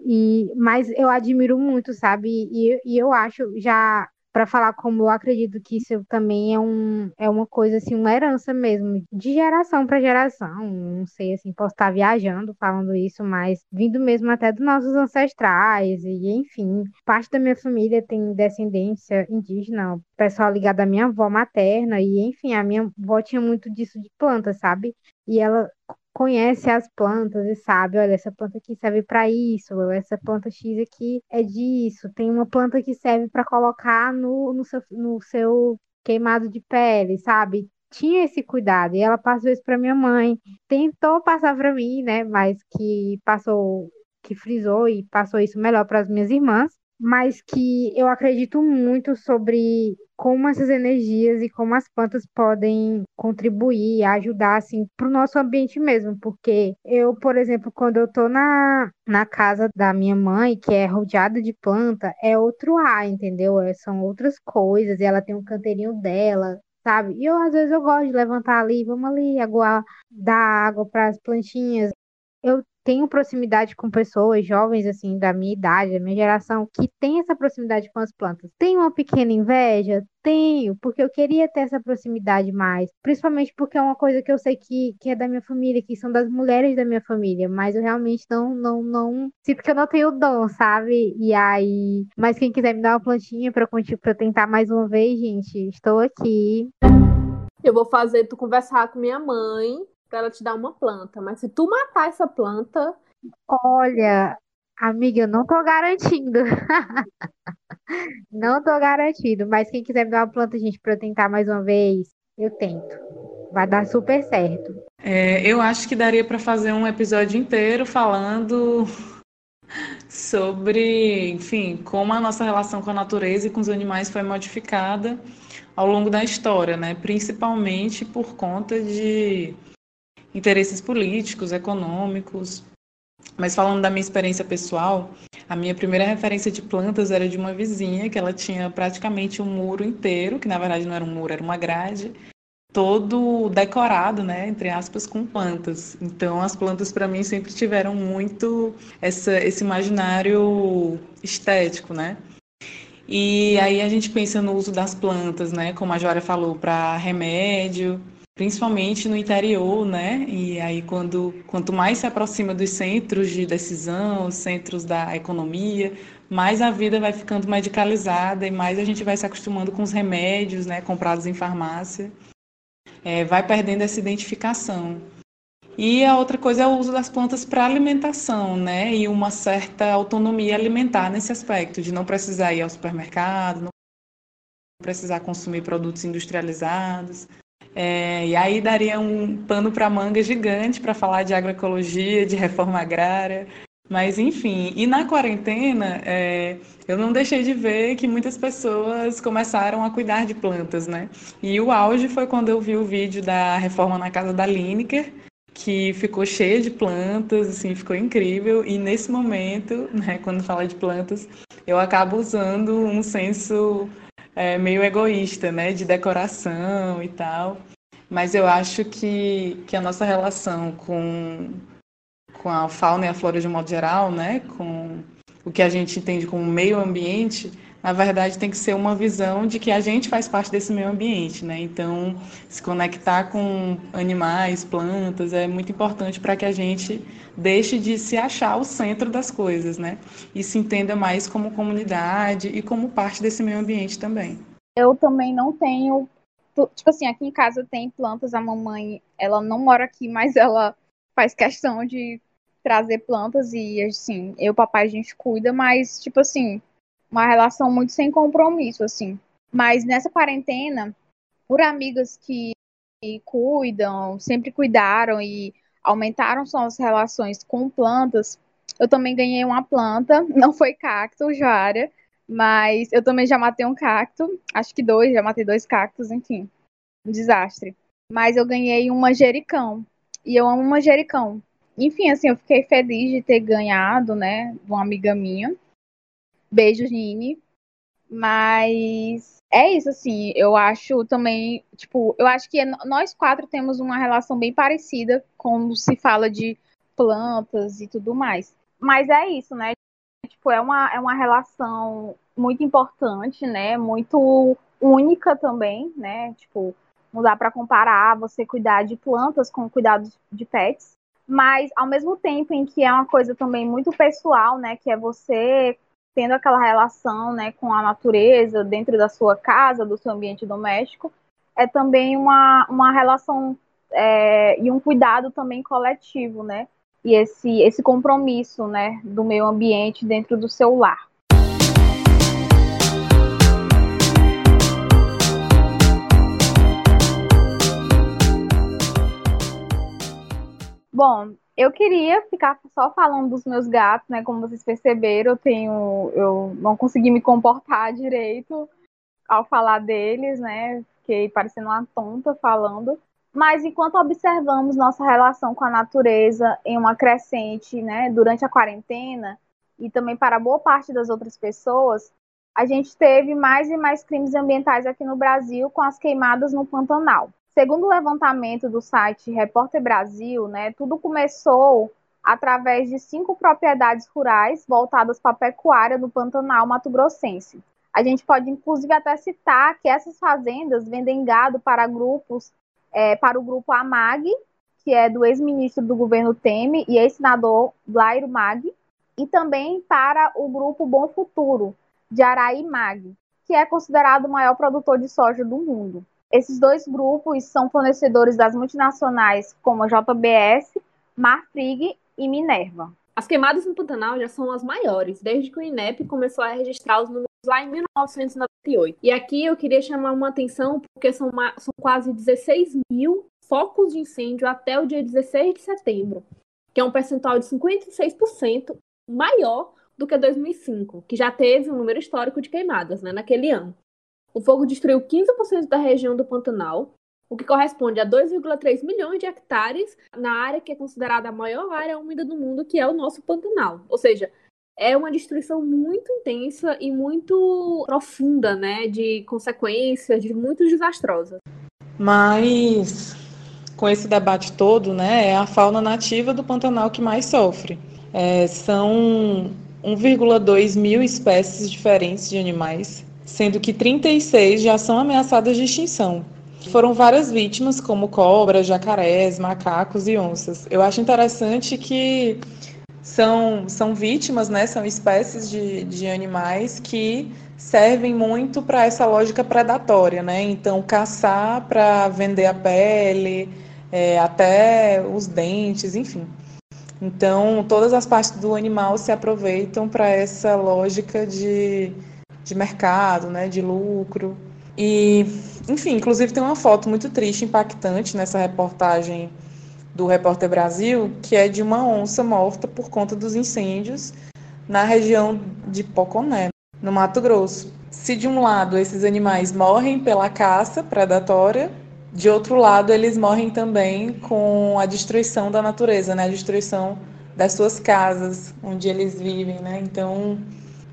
E, mas eu admiro muito, sabe? E, e eu acho já para falar como eu acredito que isso também é, um, é uma coisa assim, uma herança mesmo, de geração para geração. Não sei assim, posso estar viajando falando isso, mas vindo mesmo até dos nossos ancestrais e enfim, parte da minha família tem descendência indígena, pessoal ligado à minha avó materna e enfim, a minha avó tinha muito disso de planta, sabe? E ela conhece as plantas e sabe, olha, essa planta aqui serve para isso, essa planta X aqui é disso. Tem uma planta que serve para colocar no, no, seu, no seu queimado de pele, sabe? Tinha esse cuidado e ela passou isso para minha mãe. Tentou passar para mim, né? Mas que passou, que frisou e passou isso melhor para as minhas irmãs mas que eu acredito muito sobre como essas energias e como as plantas podem contribuir, ajudar assim para o nosso ambiente mesmo, porque eu, por exemplo, quando eu tô na, na casa da minha mãe, que é rodeada de planta, é outro ar, entendeu? É, são outras coisas, e ela tem um canteirinho dela, sabe? E eu às vezes eu gosto de levantar ali, vamos ali, aguar, dar água para as plantinhas. Eu tenho proximidade com pessoas jovens, assim, da minha idade, da minha geração, que tem essa proximidade com as plantas. Tenho uma pequena inveja? Tenho, porque eu queria ter essa proximidade mais. Principalmente porque é uma coisa que eu sei que, que é da minha família, que são das mulheres da minha família, mas eu realmente não, não, não. Sinto que eu não tenho dom, sabe? E aí. Mas quem quiser me dar uma plantinha pra, pra tentar mais uma vez, gente, estou aqui. Eu vou fazer tu conversar com minha mãe para ela te dar uma planta. Mas se tu matar essa planta. Olha, amiga, eu não tô garantindo. <laughs> não tô garantindo. Mas quem quiser me dar uma planta, gente, para eu tentar mais uma vez, eu tento. Vai dar super certo. É, eu acho que daria para fazer um episódio inteiro falando <laughs> sobre, enfim, como a nossa relação com a natureza e com os animais foi modificada ao longo da história, né? Principalmente por conta de interesses políticos, econômicos. Mas falando da minha experiência pessoal, a minha primeira referência de plantas era de uma vizinha que ela tinha praticamente um muro inteiro, que na verdade não era um muro, era uma grade, todo decorado, né, entre aspas, com plantas. Então as plantas para mim sempre tiveram muito essa, esse imaginário estético, né? E aí a gente pensa no uso das plantas, né, como a Jória falou, para remédio, principalmente no interior, né? E aí quando quanto mais se aproxima dos centros de decisão, centros da economia, mais a vida vai ficando medicalizada e mais a gente vai se acostumando com os remédios, né, comprados em farmácia. é, vai perdendo essa identificação. E a outra coisa é o uso das plantas para alimentação, né? E uma certa autonomia alimentar nesse aspecto, de não precisar ir ao supermercado, não precisar consumir produtos industrializados. É, e aí daria um pano para manga gigante para falar de agroecologia, de reforma agrária. Mas, enfim, e na quarentena, é, eu não deixei de ver que muitas pessoas começaram a cuidar de plantas, né? E o auge foi quando eu vi o vídeo da reforma na casa da Lineker, que ficou cheia de plantas, assim, ficou incrível. E nesse momento, né, quando fala de plantas, eu acabo usando um senso é, meio egoísta, né, de decoração e tal. Mas eu acho que, que a nossa relação com, com a fauna e a flora de um modo geral, né, com o que a gente entende como meio ambiente, na verdade tem que ser uma visão de que a gente faz parte desse meio ambiente, né? Então, se conectar com animais, plantas é muito importante para que a gente deixe de se achar o centro das coisas, né? E se entenda mais como comunidade e como parte desse meio ambiente também. Eu também não tenho, tipo assim, aqui em casa tem plantas, a mamãe, ela não mora aqui, mas ela faz questão de trazer plantas e assim, eu e o papai a gente cuida, mas tipo assim, uma relação muito sem compromisso, assim. Mas nessa quarentena, por amigas que, cuidam, sempre cuidaram e aumentaram suas relações com plantas, eu também ganhei uma planta, <laughs> não foi cacto, Jara, mas eu também já matei um cacto, acho que dois, já matei dois cactos, enfim, um desastre. Mas eu ganhei um manjericão, e eu amo manjericão. Enfim, assim, eu fiquei feliz de ter ganhado, né, de uma amiga minha. Beijo, Nini. Mas é isso, assim, eu acho também, tipo, eu acho que nós quatro temos uma relação bem parecida quando se fala de plantas e tudo mais. Mas é isso, né? Tipo, é uma, é uma relação muito importante, né? Muito única também, né? Tipo, não dá para comparar você cuidar de plantas com cuidado de pets. Mas, ao mesmo tempo em que é uma coisa também muito pessoal, né? Que é você tendo aquela relação né, com a natureza dentro da sua casa, do seu ambiente doméstico, é também uma, uma relação é, e um cuidado também coletivo, né? E esse, esse compromisso né, do meio ambiente dentro do seu lar. Bom, eu queria ficar só falando dos meus gatos, né? Como vocês perceberam, eu tenho, eu não consegui me comportar <laughs> direito ao falar deles, né? Fiquei parecendo uma tonta falando. Mas enquanto observamos nossa relação com a natureza em uma crescente, né, durante a quarentena e também para boa parte das outras pessoas, a gente teve mais e mais crimes ambientais aqui no Brasil com as queimadas no Pantanal. Segundo o levantamento do site Repórter Brasil, né, tudo começou através de cinco propriedades rurais voltadas para a pecuária do Pantanal Mato Grossense. A gente pode, inclusive, até citar que essas fazendas vendem gado para grupos, é, para o grupo AMAG, que é do ex-ministro do governo Temer e ex-senador Blairo Mag, e também para o grupo Bom Futuro, de Araí Mag, que é considerado o maior produtor de soja do mundo. Esses dois grupos são fornecedores das multinacionais como a JBS, Marfrig e Minerva. As queimadas no Pantanal já são as maiores, desde que o INEP começou a registrar os números lá em 1998. E aqui eu queria chamar uma atenção, porque são, uma, são quase 16 mil focos de incêndio até o dia 16 de setembro, que é um percentual de 56% maior do que 2005, que já teve um número histórico de queimadas né, naquele ano. O fogo destruiu 15% da região do Pantanal, o que corresponde a 2,3 milhões de hectares na área que é considerada a maior área úmida do mundo, que é o nosso Pantanal. Ou seja, é uma destruição muito intensa e muito profunda, né, de consequências, de muito desastrosas. Mas com esse debate todo, né, é a fauna nativa do Pantanal que mais sofre. É, são 1,2 mil espécies diferentes de animais sendo que 36 já são ameaçadas de extinção. Foram várias vítimas, como cobras, jacarés, macacos e onças. Eu acho interessante que são, são vítimas, né? São espécies de, de animais que servem muito para essa lógica predatória, né? Então, caçar para vender a pele, é, até os dentes, enfim. Então, todas as partes do animal se aproveitam para essa lógica de, de mercado, né? De lucro. E, enfim, inclusive tem uma foto muito triste, impactante nessa reportagem do Repórter Brasil, que é de uma onça morta por conta dos incêndios na região de Poconé, no Mato Grosso. Se de um lado esses animais morrem pela caça predatória, de outro lado eles morrem também com a destruição da natureza, né? A destruição das suas casas onde eles vivem, né? Então,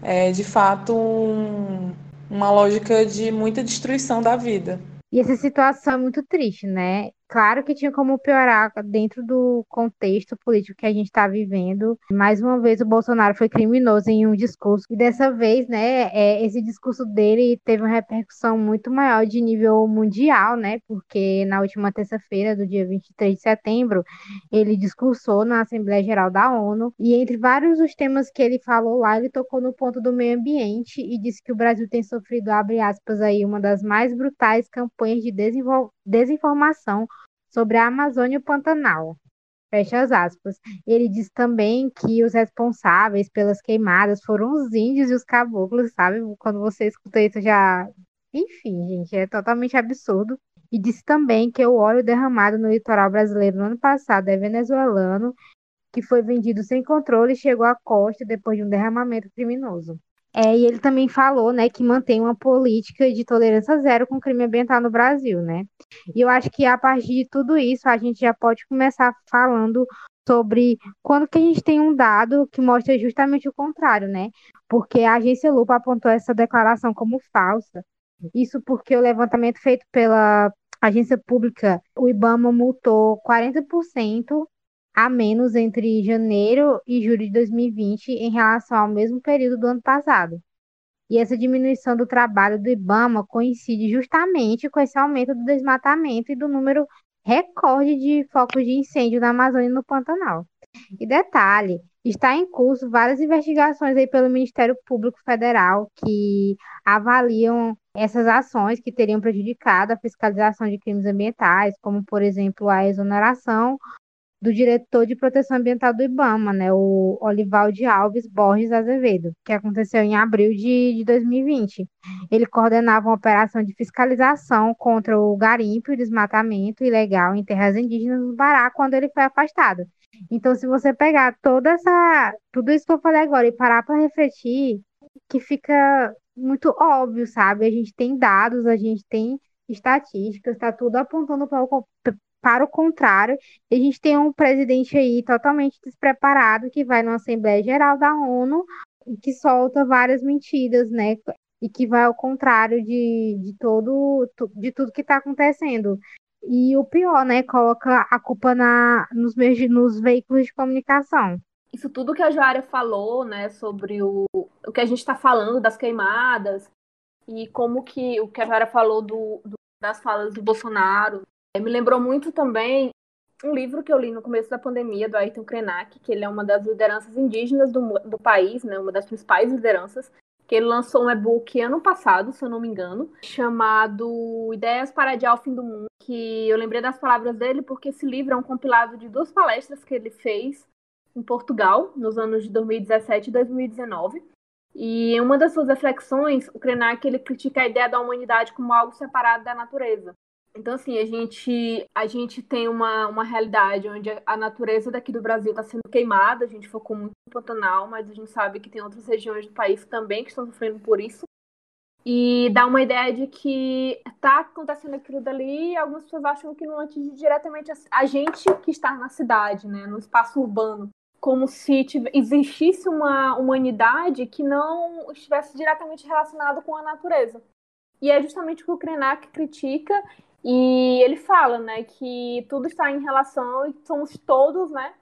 é de fato um, uma lógica de muita destruição da vida. E essa situação é muito triste, né? Claro que tinha como piorar dentro do contexto político que a gente está vivendo. Mais uma vez, o Bolsonaro foi criminoso em um discurso, e dessa vez, né, é, esse discurso dele teve uma repercussão muito maior de nível mundial, né? Porque na última terça-feira, do dia 23 de setembro, ele discursou na Assembleia Geral da ONU, e entre vários dos temas que ele falou lá, ele tocou no ponto do meio ambiente e disse que o Brasil tem sofrido, abre aspas, aí, uma das mais brutais campanhas de desinformação sobre a Amazônia e o Pantanal. Fecha as aspas. Ele diz também que os responsáveis pelas queimadas foram os índios e os caboclos, sabe? Quando você escuta isso já. Enfim, gente, é totalmente absurdo. E disse também que o óleo derramado no litoral brasileiro no ano passado é venezuelano, que foi vendido sem controle e chegou à costa depois de um derramamento criminoso. É, e ele também falou, né, que mantém uma política de tolerância zero com crime ambiental no Brasil, né? E eu acho que a partir de tudo isso a gente já pode começar falando sobre quando que a gente tem um dado que mostra justamente o contrário, né? Porque a agência Lupa apontou essa declaração como falsa. Isso porque o levantamento feito pela agência pública, o IBAMA multou 40% a menos entre janeiro e julho de 2020 em relação ao mesmo período do ano passado. E essa diminuição do trabalho do IBAMA coincide justamente com esse aumento do desmatamento e do número recorde de focos de incêndio na Amazônia e no Pantanal. E detalhe, está em curso várias investigações aí pelo Ministério Público Federal que avaliam essas ações que teriam prejudicado a fiscalização de crimes ambientais, como por exemplo a exoneração do diretor de proteção ambiental do IBAMA, né, o Olivaldi Alves Borges Azevedo, que aconteceu em abril de, de 2020. Ele coordenava uma operação de fiscalização contra o garimpo e desmatamento ilegal em terras indígenas no Pará quando ele foi afastado. Então, se você pegar toda essa, tudo isso que eu falei agora e parar para refletir, que fica muito óbvio, sabe? A gente tem dados, a gente tem estatísticas, está tudo apontando para o, contrário, a gente tem um presidente aí totalmente despreparado que vai na Assembleia Geral da ONU e que solta várias mentiras, né? E que vai ao contrário de, de todo de tudo que está acontecendo. E o pior, né? Coloca a culpa na, nos, nos veículos de comunicação. Isso tudo que a Joária falou, né, sobre o, o que a gente está falando das queimadas e como que o que a Joária falou do, do das falas do Bolsonaro, me lembrou muito também um livro que eu li no começo da pandemia, do Ayrton Krenak, que ele é uma das lideranças indígenas do, do país, né, uma das principais lideranças, que ele lançou um e-book ano passado, se eu não me engano, chamado Ideias para Adiar o Fim do Mundo, que eu lembrei das palavras dele porque esse livro é um compilado de duas palestras que ele fez em Portugal, nos anos de 2017 e 2019. E em uma das suas reflexões, o Krenak ele critica a ideia da humanidade como algo separado da natureza. Então, assim, a gente, a gente tem uma, uma realidade onde a natureza daqui do Brasil está sendo queimada, a gente focou muito no Pantanal, mas a gente sabe que tem outras regiões do país também que estão sofrendo por isso. E dá uma ideia de que está acontecendo aquilo dali e algumas pessoas acham que não atinge diretamente a gente que está na cidade, né, no espaço urbano. Como se existisse uma humanidade que não estivesse diretamente relacionada com a natureza. E é justamente o que o Krenak critica e ele fala, né, que tudo está em relação e somos todos, né,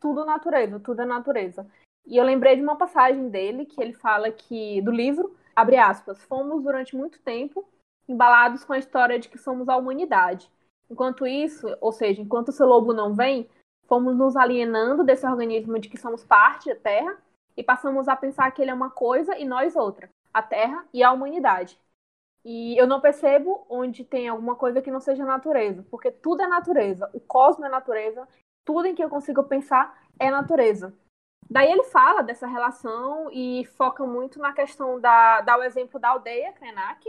tudo natureza, tudo é natureza. E eu lembrei de uma passagem dele que ele fala que do livro, abre aspas, fomos durante muito tempo embalados com a história de que somos a humanidade. Enquanto isso, ou seja, enquanto o seu lobo não vem, fomos nos alienando desse organismo de que somos parte da Terra e passamos a pensar que ele é uma coisa e nós outra, a Terra e a humanidade. E eu não percebo onde tem alguma coisa que não seja natureza, porque tudo é natureza, o cosmos é natureza, tudo em que eu consigo pensar é natureza. Daí ele fala dessa relação e foca muito na questão da dá o exemplo da aldeia Krenak,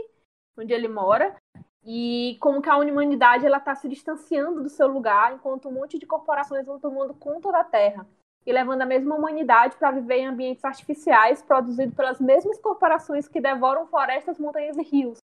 onde ele mora, e como que a humanidade ela está se distanciando do seu lugar, enquanto um monte de corporações vão tomando conta da Terra e levando a mesma humanidade para viver em ambientes artificiais produzidos pelas mesmas corporações que devoram florestas, montanhas e rios.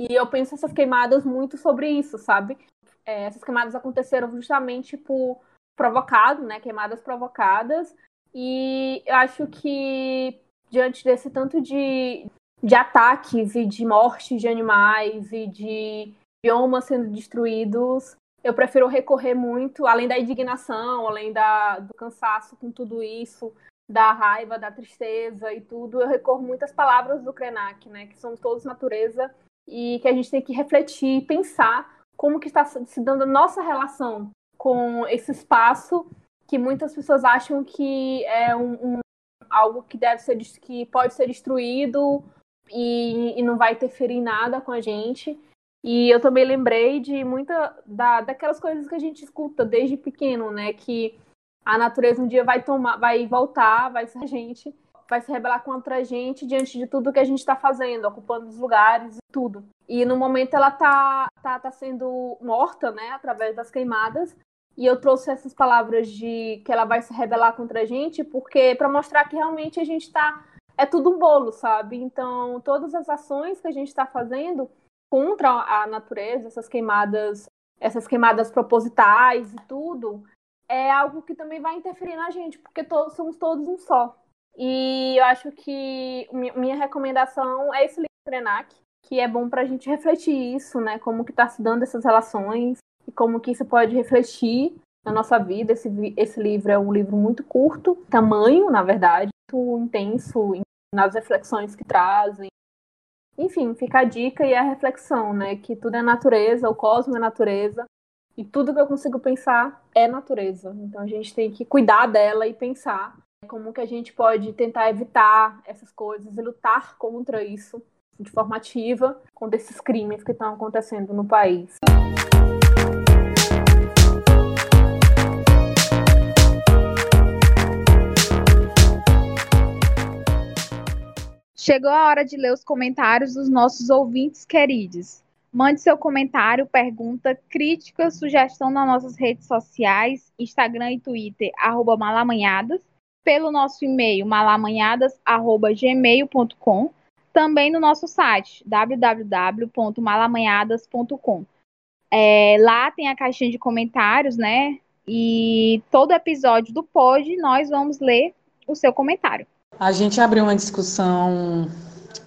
E eu penso essas queimadas muito sobre isso, sabe? É, essas queimadas aconteceram justamente por provocado, né? Queimadas provocadas. E eu acho que diante desse tanto de, de ataques e de mortes de animais e de biomas sendo destruídos, eu prefiro recorrer muito, além da indignação, além da, do cansaço com tudo isso, da raiva, da tristeza e tudo, eu recorro muito às palavras do Krenak, né, que são todos natureza e que a gente tem que refletir e pensar como que está se dando a nossa relação com esse espaço que muitas pessoas acham que é um, um algo que deve ser que pode ser destruído e, e não vai interferir em nada com a gente. E eu também lembrei de muita da, daquelas coisas que a gente escuta desde pequeno, né? Que a natureza um dia vai tomar, vai voltar, vai ser a gente, vai se rebelar contra a gente diante de tudo que a gente está fazendo, ocupando os lugares e tudo. E no momento ela tá, tá, tá sendo morta, né? Através das queimadas. E eu trouxe essas palavras de que ela vai se rebelar contra a gente, porque para mostrar que realmente a gente está é tudo um bolo, sabe? Então, todas as ações que a gente está fazendo contra a natureza, essas queimadas, essas queimadas propositais e tudo, é algo que também vai interferir na gente, porque todos somos todos um só. E eu acho que minha recomendação é esse livro Krenak, que é bom para a gente refletir isso, né? Como que está se dando essas relações e como que isso pode refletir na nossa vida. Esse, esse livro é um livro muito curto, tamanho, na verdade, muito intenso nas reflexões que trazem, enfim, fica a dica e a reflexão, né? Que tudo é natureza, o cosmos é natureza. E tudo que eu consigo pensar é natureza. Então a gente tem que cuidar dela e pensar como que a gente pode tentar evitar essas coisas e lutar contra isso de forma ativa, contra esses crimes que estão acontecendo no país. Chegou a hora de ler os comentários dos nossos ouvintes queridos. Mande seu comentário, pergunta, crítica, sugestão nas nossas redes sociais, Instagram e Twitter, malamanhadas, pelo nosso e-mail malamanhadas.gmail.com, também no nosso site www.malamanhadas.com. É, lá tem a caixinha de comentários, né? E todo episódio do pod nós vamos ler o seu comentário. A gente abriu uma discussão,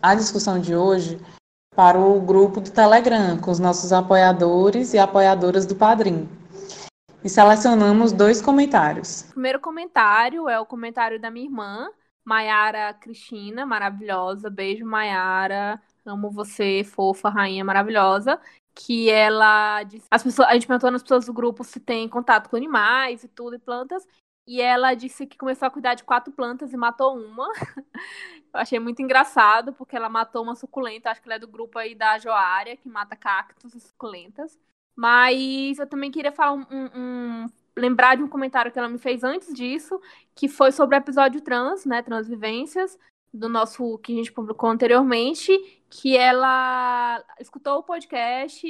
a discussão de hoje, para o grupo do Telegram, com os nossos apoiadores e apoiadoras do Padrim. E selecionamos dois comentários. O primeiro comentário é o comentário da minha irmã, Maiara Cristina, maravilhosa. Beijo, Maiara. Amo você, fofa, rainha maravilhosa. Que ela disse. As pessoas, a gente perguntou nas pessoas do grupo se tem contato com animais e tudo, e plantas. E ela disse que começou a cuidar de quatro plantas e matou uma. <laughs> Eu achei muito engraçado, porque ela matou uma suculenta, acho que ela é do grupo aí da Joária, que mata cactos e suculentas. Mas eu também queria falar um, um, lembrar de um comentário que ela me fez antes disso, que foi sobre o episódio trans, né, transvivências, do nosso que a gente publicou anteriormente, que ela escutou o podcast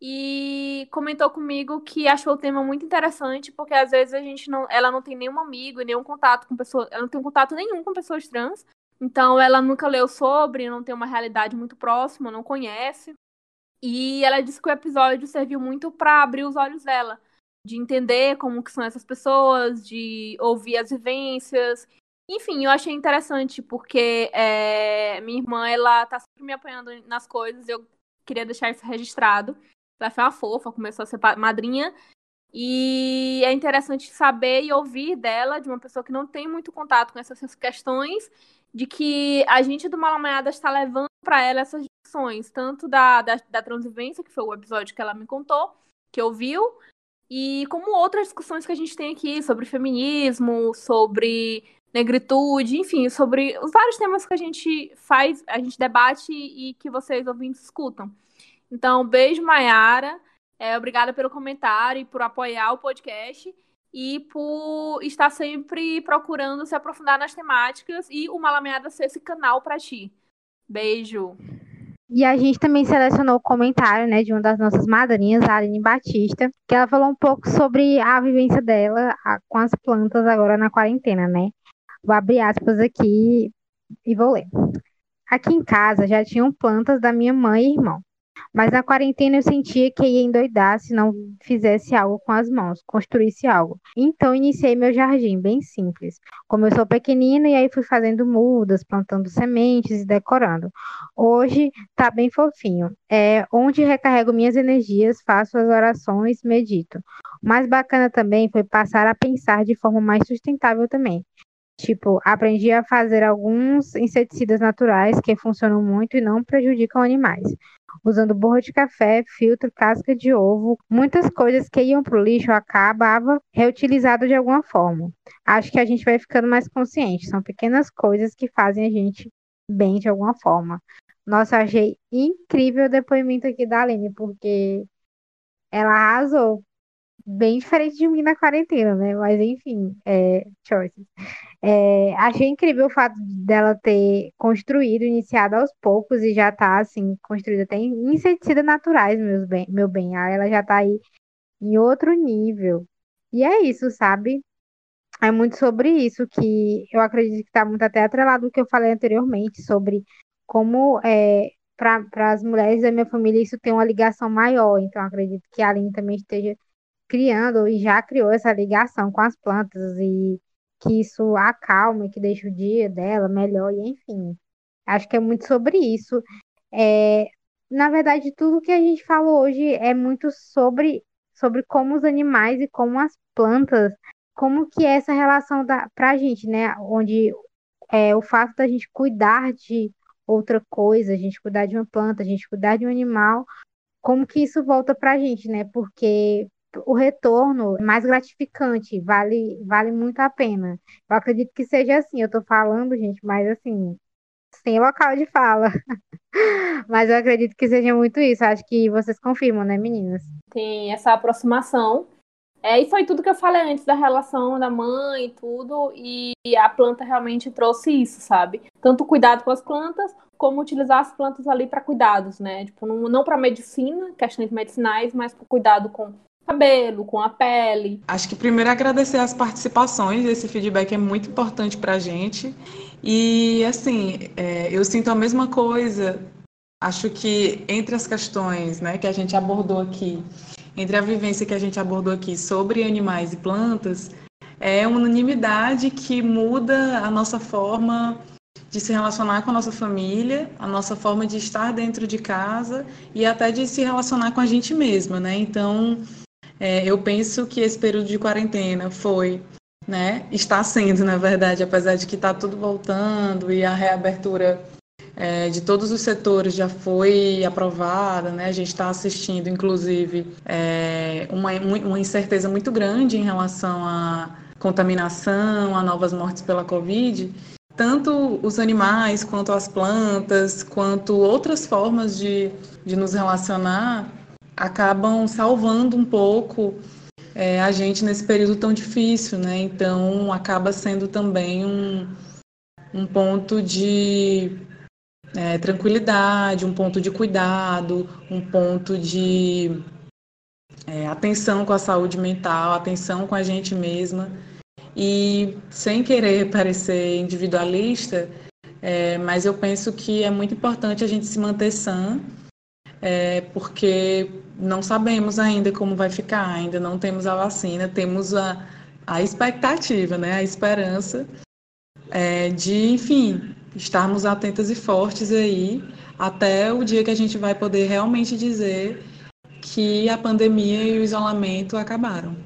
e comentou comigo que achou o tema muito interessante, porque às vezes a gente não, ela não tem nenhum amigo, nenhum contato com pessoas, ela não tem contato nenhum com pessoas trans, então ela nunca leu sobre, não tem uma realidade muito próxima, não conhece. E ela disse que o episódio serviu muito para abrir os olhos dela, de entender como que são essas pessoas, de ouvir as vivências. Enfim, eu achei interessante, porque é, minha irmã, ela tá sempre me apoiando nas coisas, eu queria deixar isso registrado. Ela foi uma fofa, começou a ser madrinha. E é interessante saber e ouvir dela, de uma pessoa que não tem muito contato com essas questões, de que a gente do Malamanhada está levando para ela essas discussões, tanto da, da, da transvivência, que foi o episódio que ela me contou, que ouviu, E como outras discussões que a gente tem aqui sobre feminismo, sobre negritude, enfim, sobre os vários temas que a gente faz, a gente debate e que vocês ouvintes escutam. Então, beijo, Mayara. É, obrigada pelo comentário e por apoiar o podcast e por estar sempre procurando se aprofundar nas temáticas e o Malameada ser esse canal para ti. Beijo. E a gente também selecionou o comentário, né, de uma das nossas madrinhas, a Aline Batista, que ela falou um pouco sobre a vivência dela com as plantas agora na quarentena, né? Vou abrir aspas aqui e vou ler. Aqui em casa já tinham plantas da minha mãe e irmão. Mas na quarentena eu sentia que ia endoidar se não fizesse algo com as mãos, construísse algo. Então iniciei meu jardim, bem simples. Sou pequenina, e aí fui fazendo mudas, plantando sementes e decorando. Hoje tá bem fofinho. É onde recarrego minhas energias, faço as orações, medito. O mais bacana também foi passar a pensar de forma mais sustentável também. Tipo, aprendi a fazer alguns inseticidas naturais que funcionam muito e não prejudicam animais usando borra de café, filtro, casca de ovo, muitas coisas que iam para o lixo acabava reutilizado de alguma forma. Acho que a gente vai ficando mais consciente. São pequenas coisas que fazem a gente bem de alguma forma. Nossa, achei incrível o depoimento aqui da Aline, porque ela arrasou. Bem diferente de mim na quarentena, né? Mas enfim, é, choices. É, achei incrível o fato dela ter construído, iniciado aos poucos e já tá, assim, construída até em inseticidas naturais, meus bem, meu bem. Ela já tá aí em outro nível. E é isso, sabe? É muito sobre isso que eu acredito que está muito até atrelado ao que eu falei anteriormente, sobre como é, para as mulheres da minha família isso tem uma ligação maior. Então, acredito que a Aline também esteja criando e já criou essa ligação com as plantas e que isso acalma, que deixa o dia dela melhor, e enfim. Acho que é muito sobre isso. É, na verdade, tudo que a gente falou hoje é muito sobre, sobre como os animais e como as plantas, como que é essa relação da, pra gente, né? Onde é, o fato da gente cuidar de outra coisa, a gente cuidar de uma planta, a gente cuidar de um animal, como que isso volta pra gente, né? Porque o retorno mais gratificante, vale, vale muito a pena. Eu acredito que seja assim, eu tô falando, gente, mas assim, sem local de fala. <laughs> mas eu acredito que seja muito isso. Acho que vocês confirmam, né, meninas? Tem essa aproximação. É, e foi tudo que eu falei antes da relação da mãe e tudo, e a planta realmente trouxe isso, sabe? Tanto cuidado com as plantas, como utilizar as plantas ali para cuidados, né? Tipo, não, não para medicina, questões medicinais, mas para cuidado com cabelo, com a pele. Acho que primeiro agradecer as participações, esse feedback é muito importante para a gente. E assim, é, eu sinto a mesma coisa. Acho que entre as questões né, que a gente abordou aqui, entre a vivência que a gente abordou aqui sobre animais e plantas, é uma unanimidade que muda a nossa forma de se relacionar com a nossa família, a nossa forma de estar dentro de casa e até de se relacionar com a gente mesma, né? Então, é, eu penso que esse período de quarentena foi, né, está sendo, na verdade, apesar de que está tudo voltando e a reabertura é, de todos os setores já foi aprovada, né? A gente está assistindo, inclusive, é, uma, uma incerteza muito grande em relação à contaminação, a novas mortes pela Covid. Tanto os animais, quanto as plantas, quanto outras formas de, de nos relacionar acabam salvando um pouco é, a gente nesse período tão difícil, né? Então acaba sendo também um, um ponto de é, tranquilidade, um ponto de cuidado, um ponto de é, atenção com a saúde mental, atenção com a gente mesma. E sem querer parecer individualista, é, mas eu penso que é muito importante a gente se manter sã é, porque não sabemos ainda como vai ficar, ainda não temos a vacina, temos a, a expectativa, né, a esperança é, de, enfim, estarmos atentas e fortes aí até o dia que a gente vai poder realmente dizer que a pandemia e o isolamento acabaram.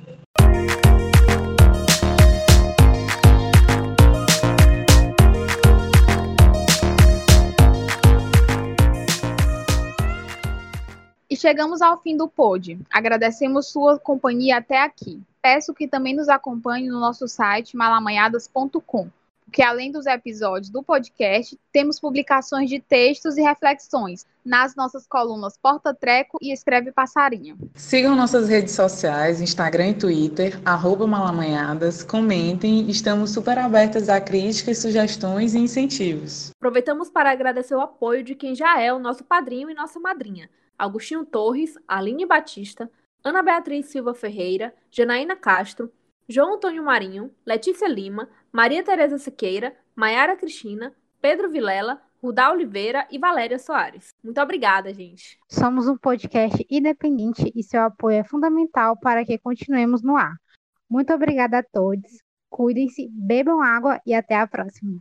Chegamos ao fim do pod. Agradecemos sua companhia até aqui. Peço que também nos acompanhe no nosso site malamanhadas.com, porque além dos episódios do podcast, temos publicações de textos e reflexões nas nossas colunas Porta Treco e Escreve Passarinho. Sigam nossas redes sociais, Instagram e Twitter, arroba malamanhadas, comentem, estamos super abertas a críticas, sugestões e incentivos. Aproveitamos para agradecer o apoio de quem já é o nosso padrinho e nossa madrinha, Agostinho Torres, Aline Batista, Ana Beatriz Silva Ferreira, Janaína Castro, João Antônio Marinho, Letícia Lima, Maria Tereza Siqueira, Maiara Cristina, Pedro Vilela, Rudá Oliveira e Valéria Soares. Muito obrigada, gente. Somos um podcast independente e seu apoio é fundamental para que continuemos no ar. Muito obrigada a todos. Cuidem-se, bebam água e até a próxima.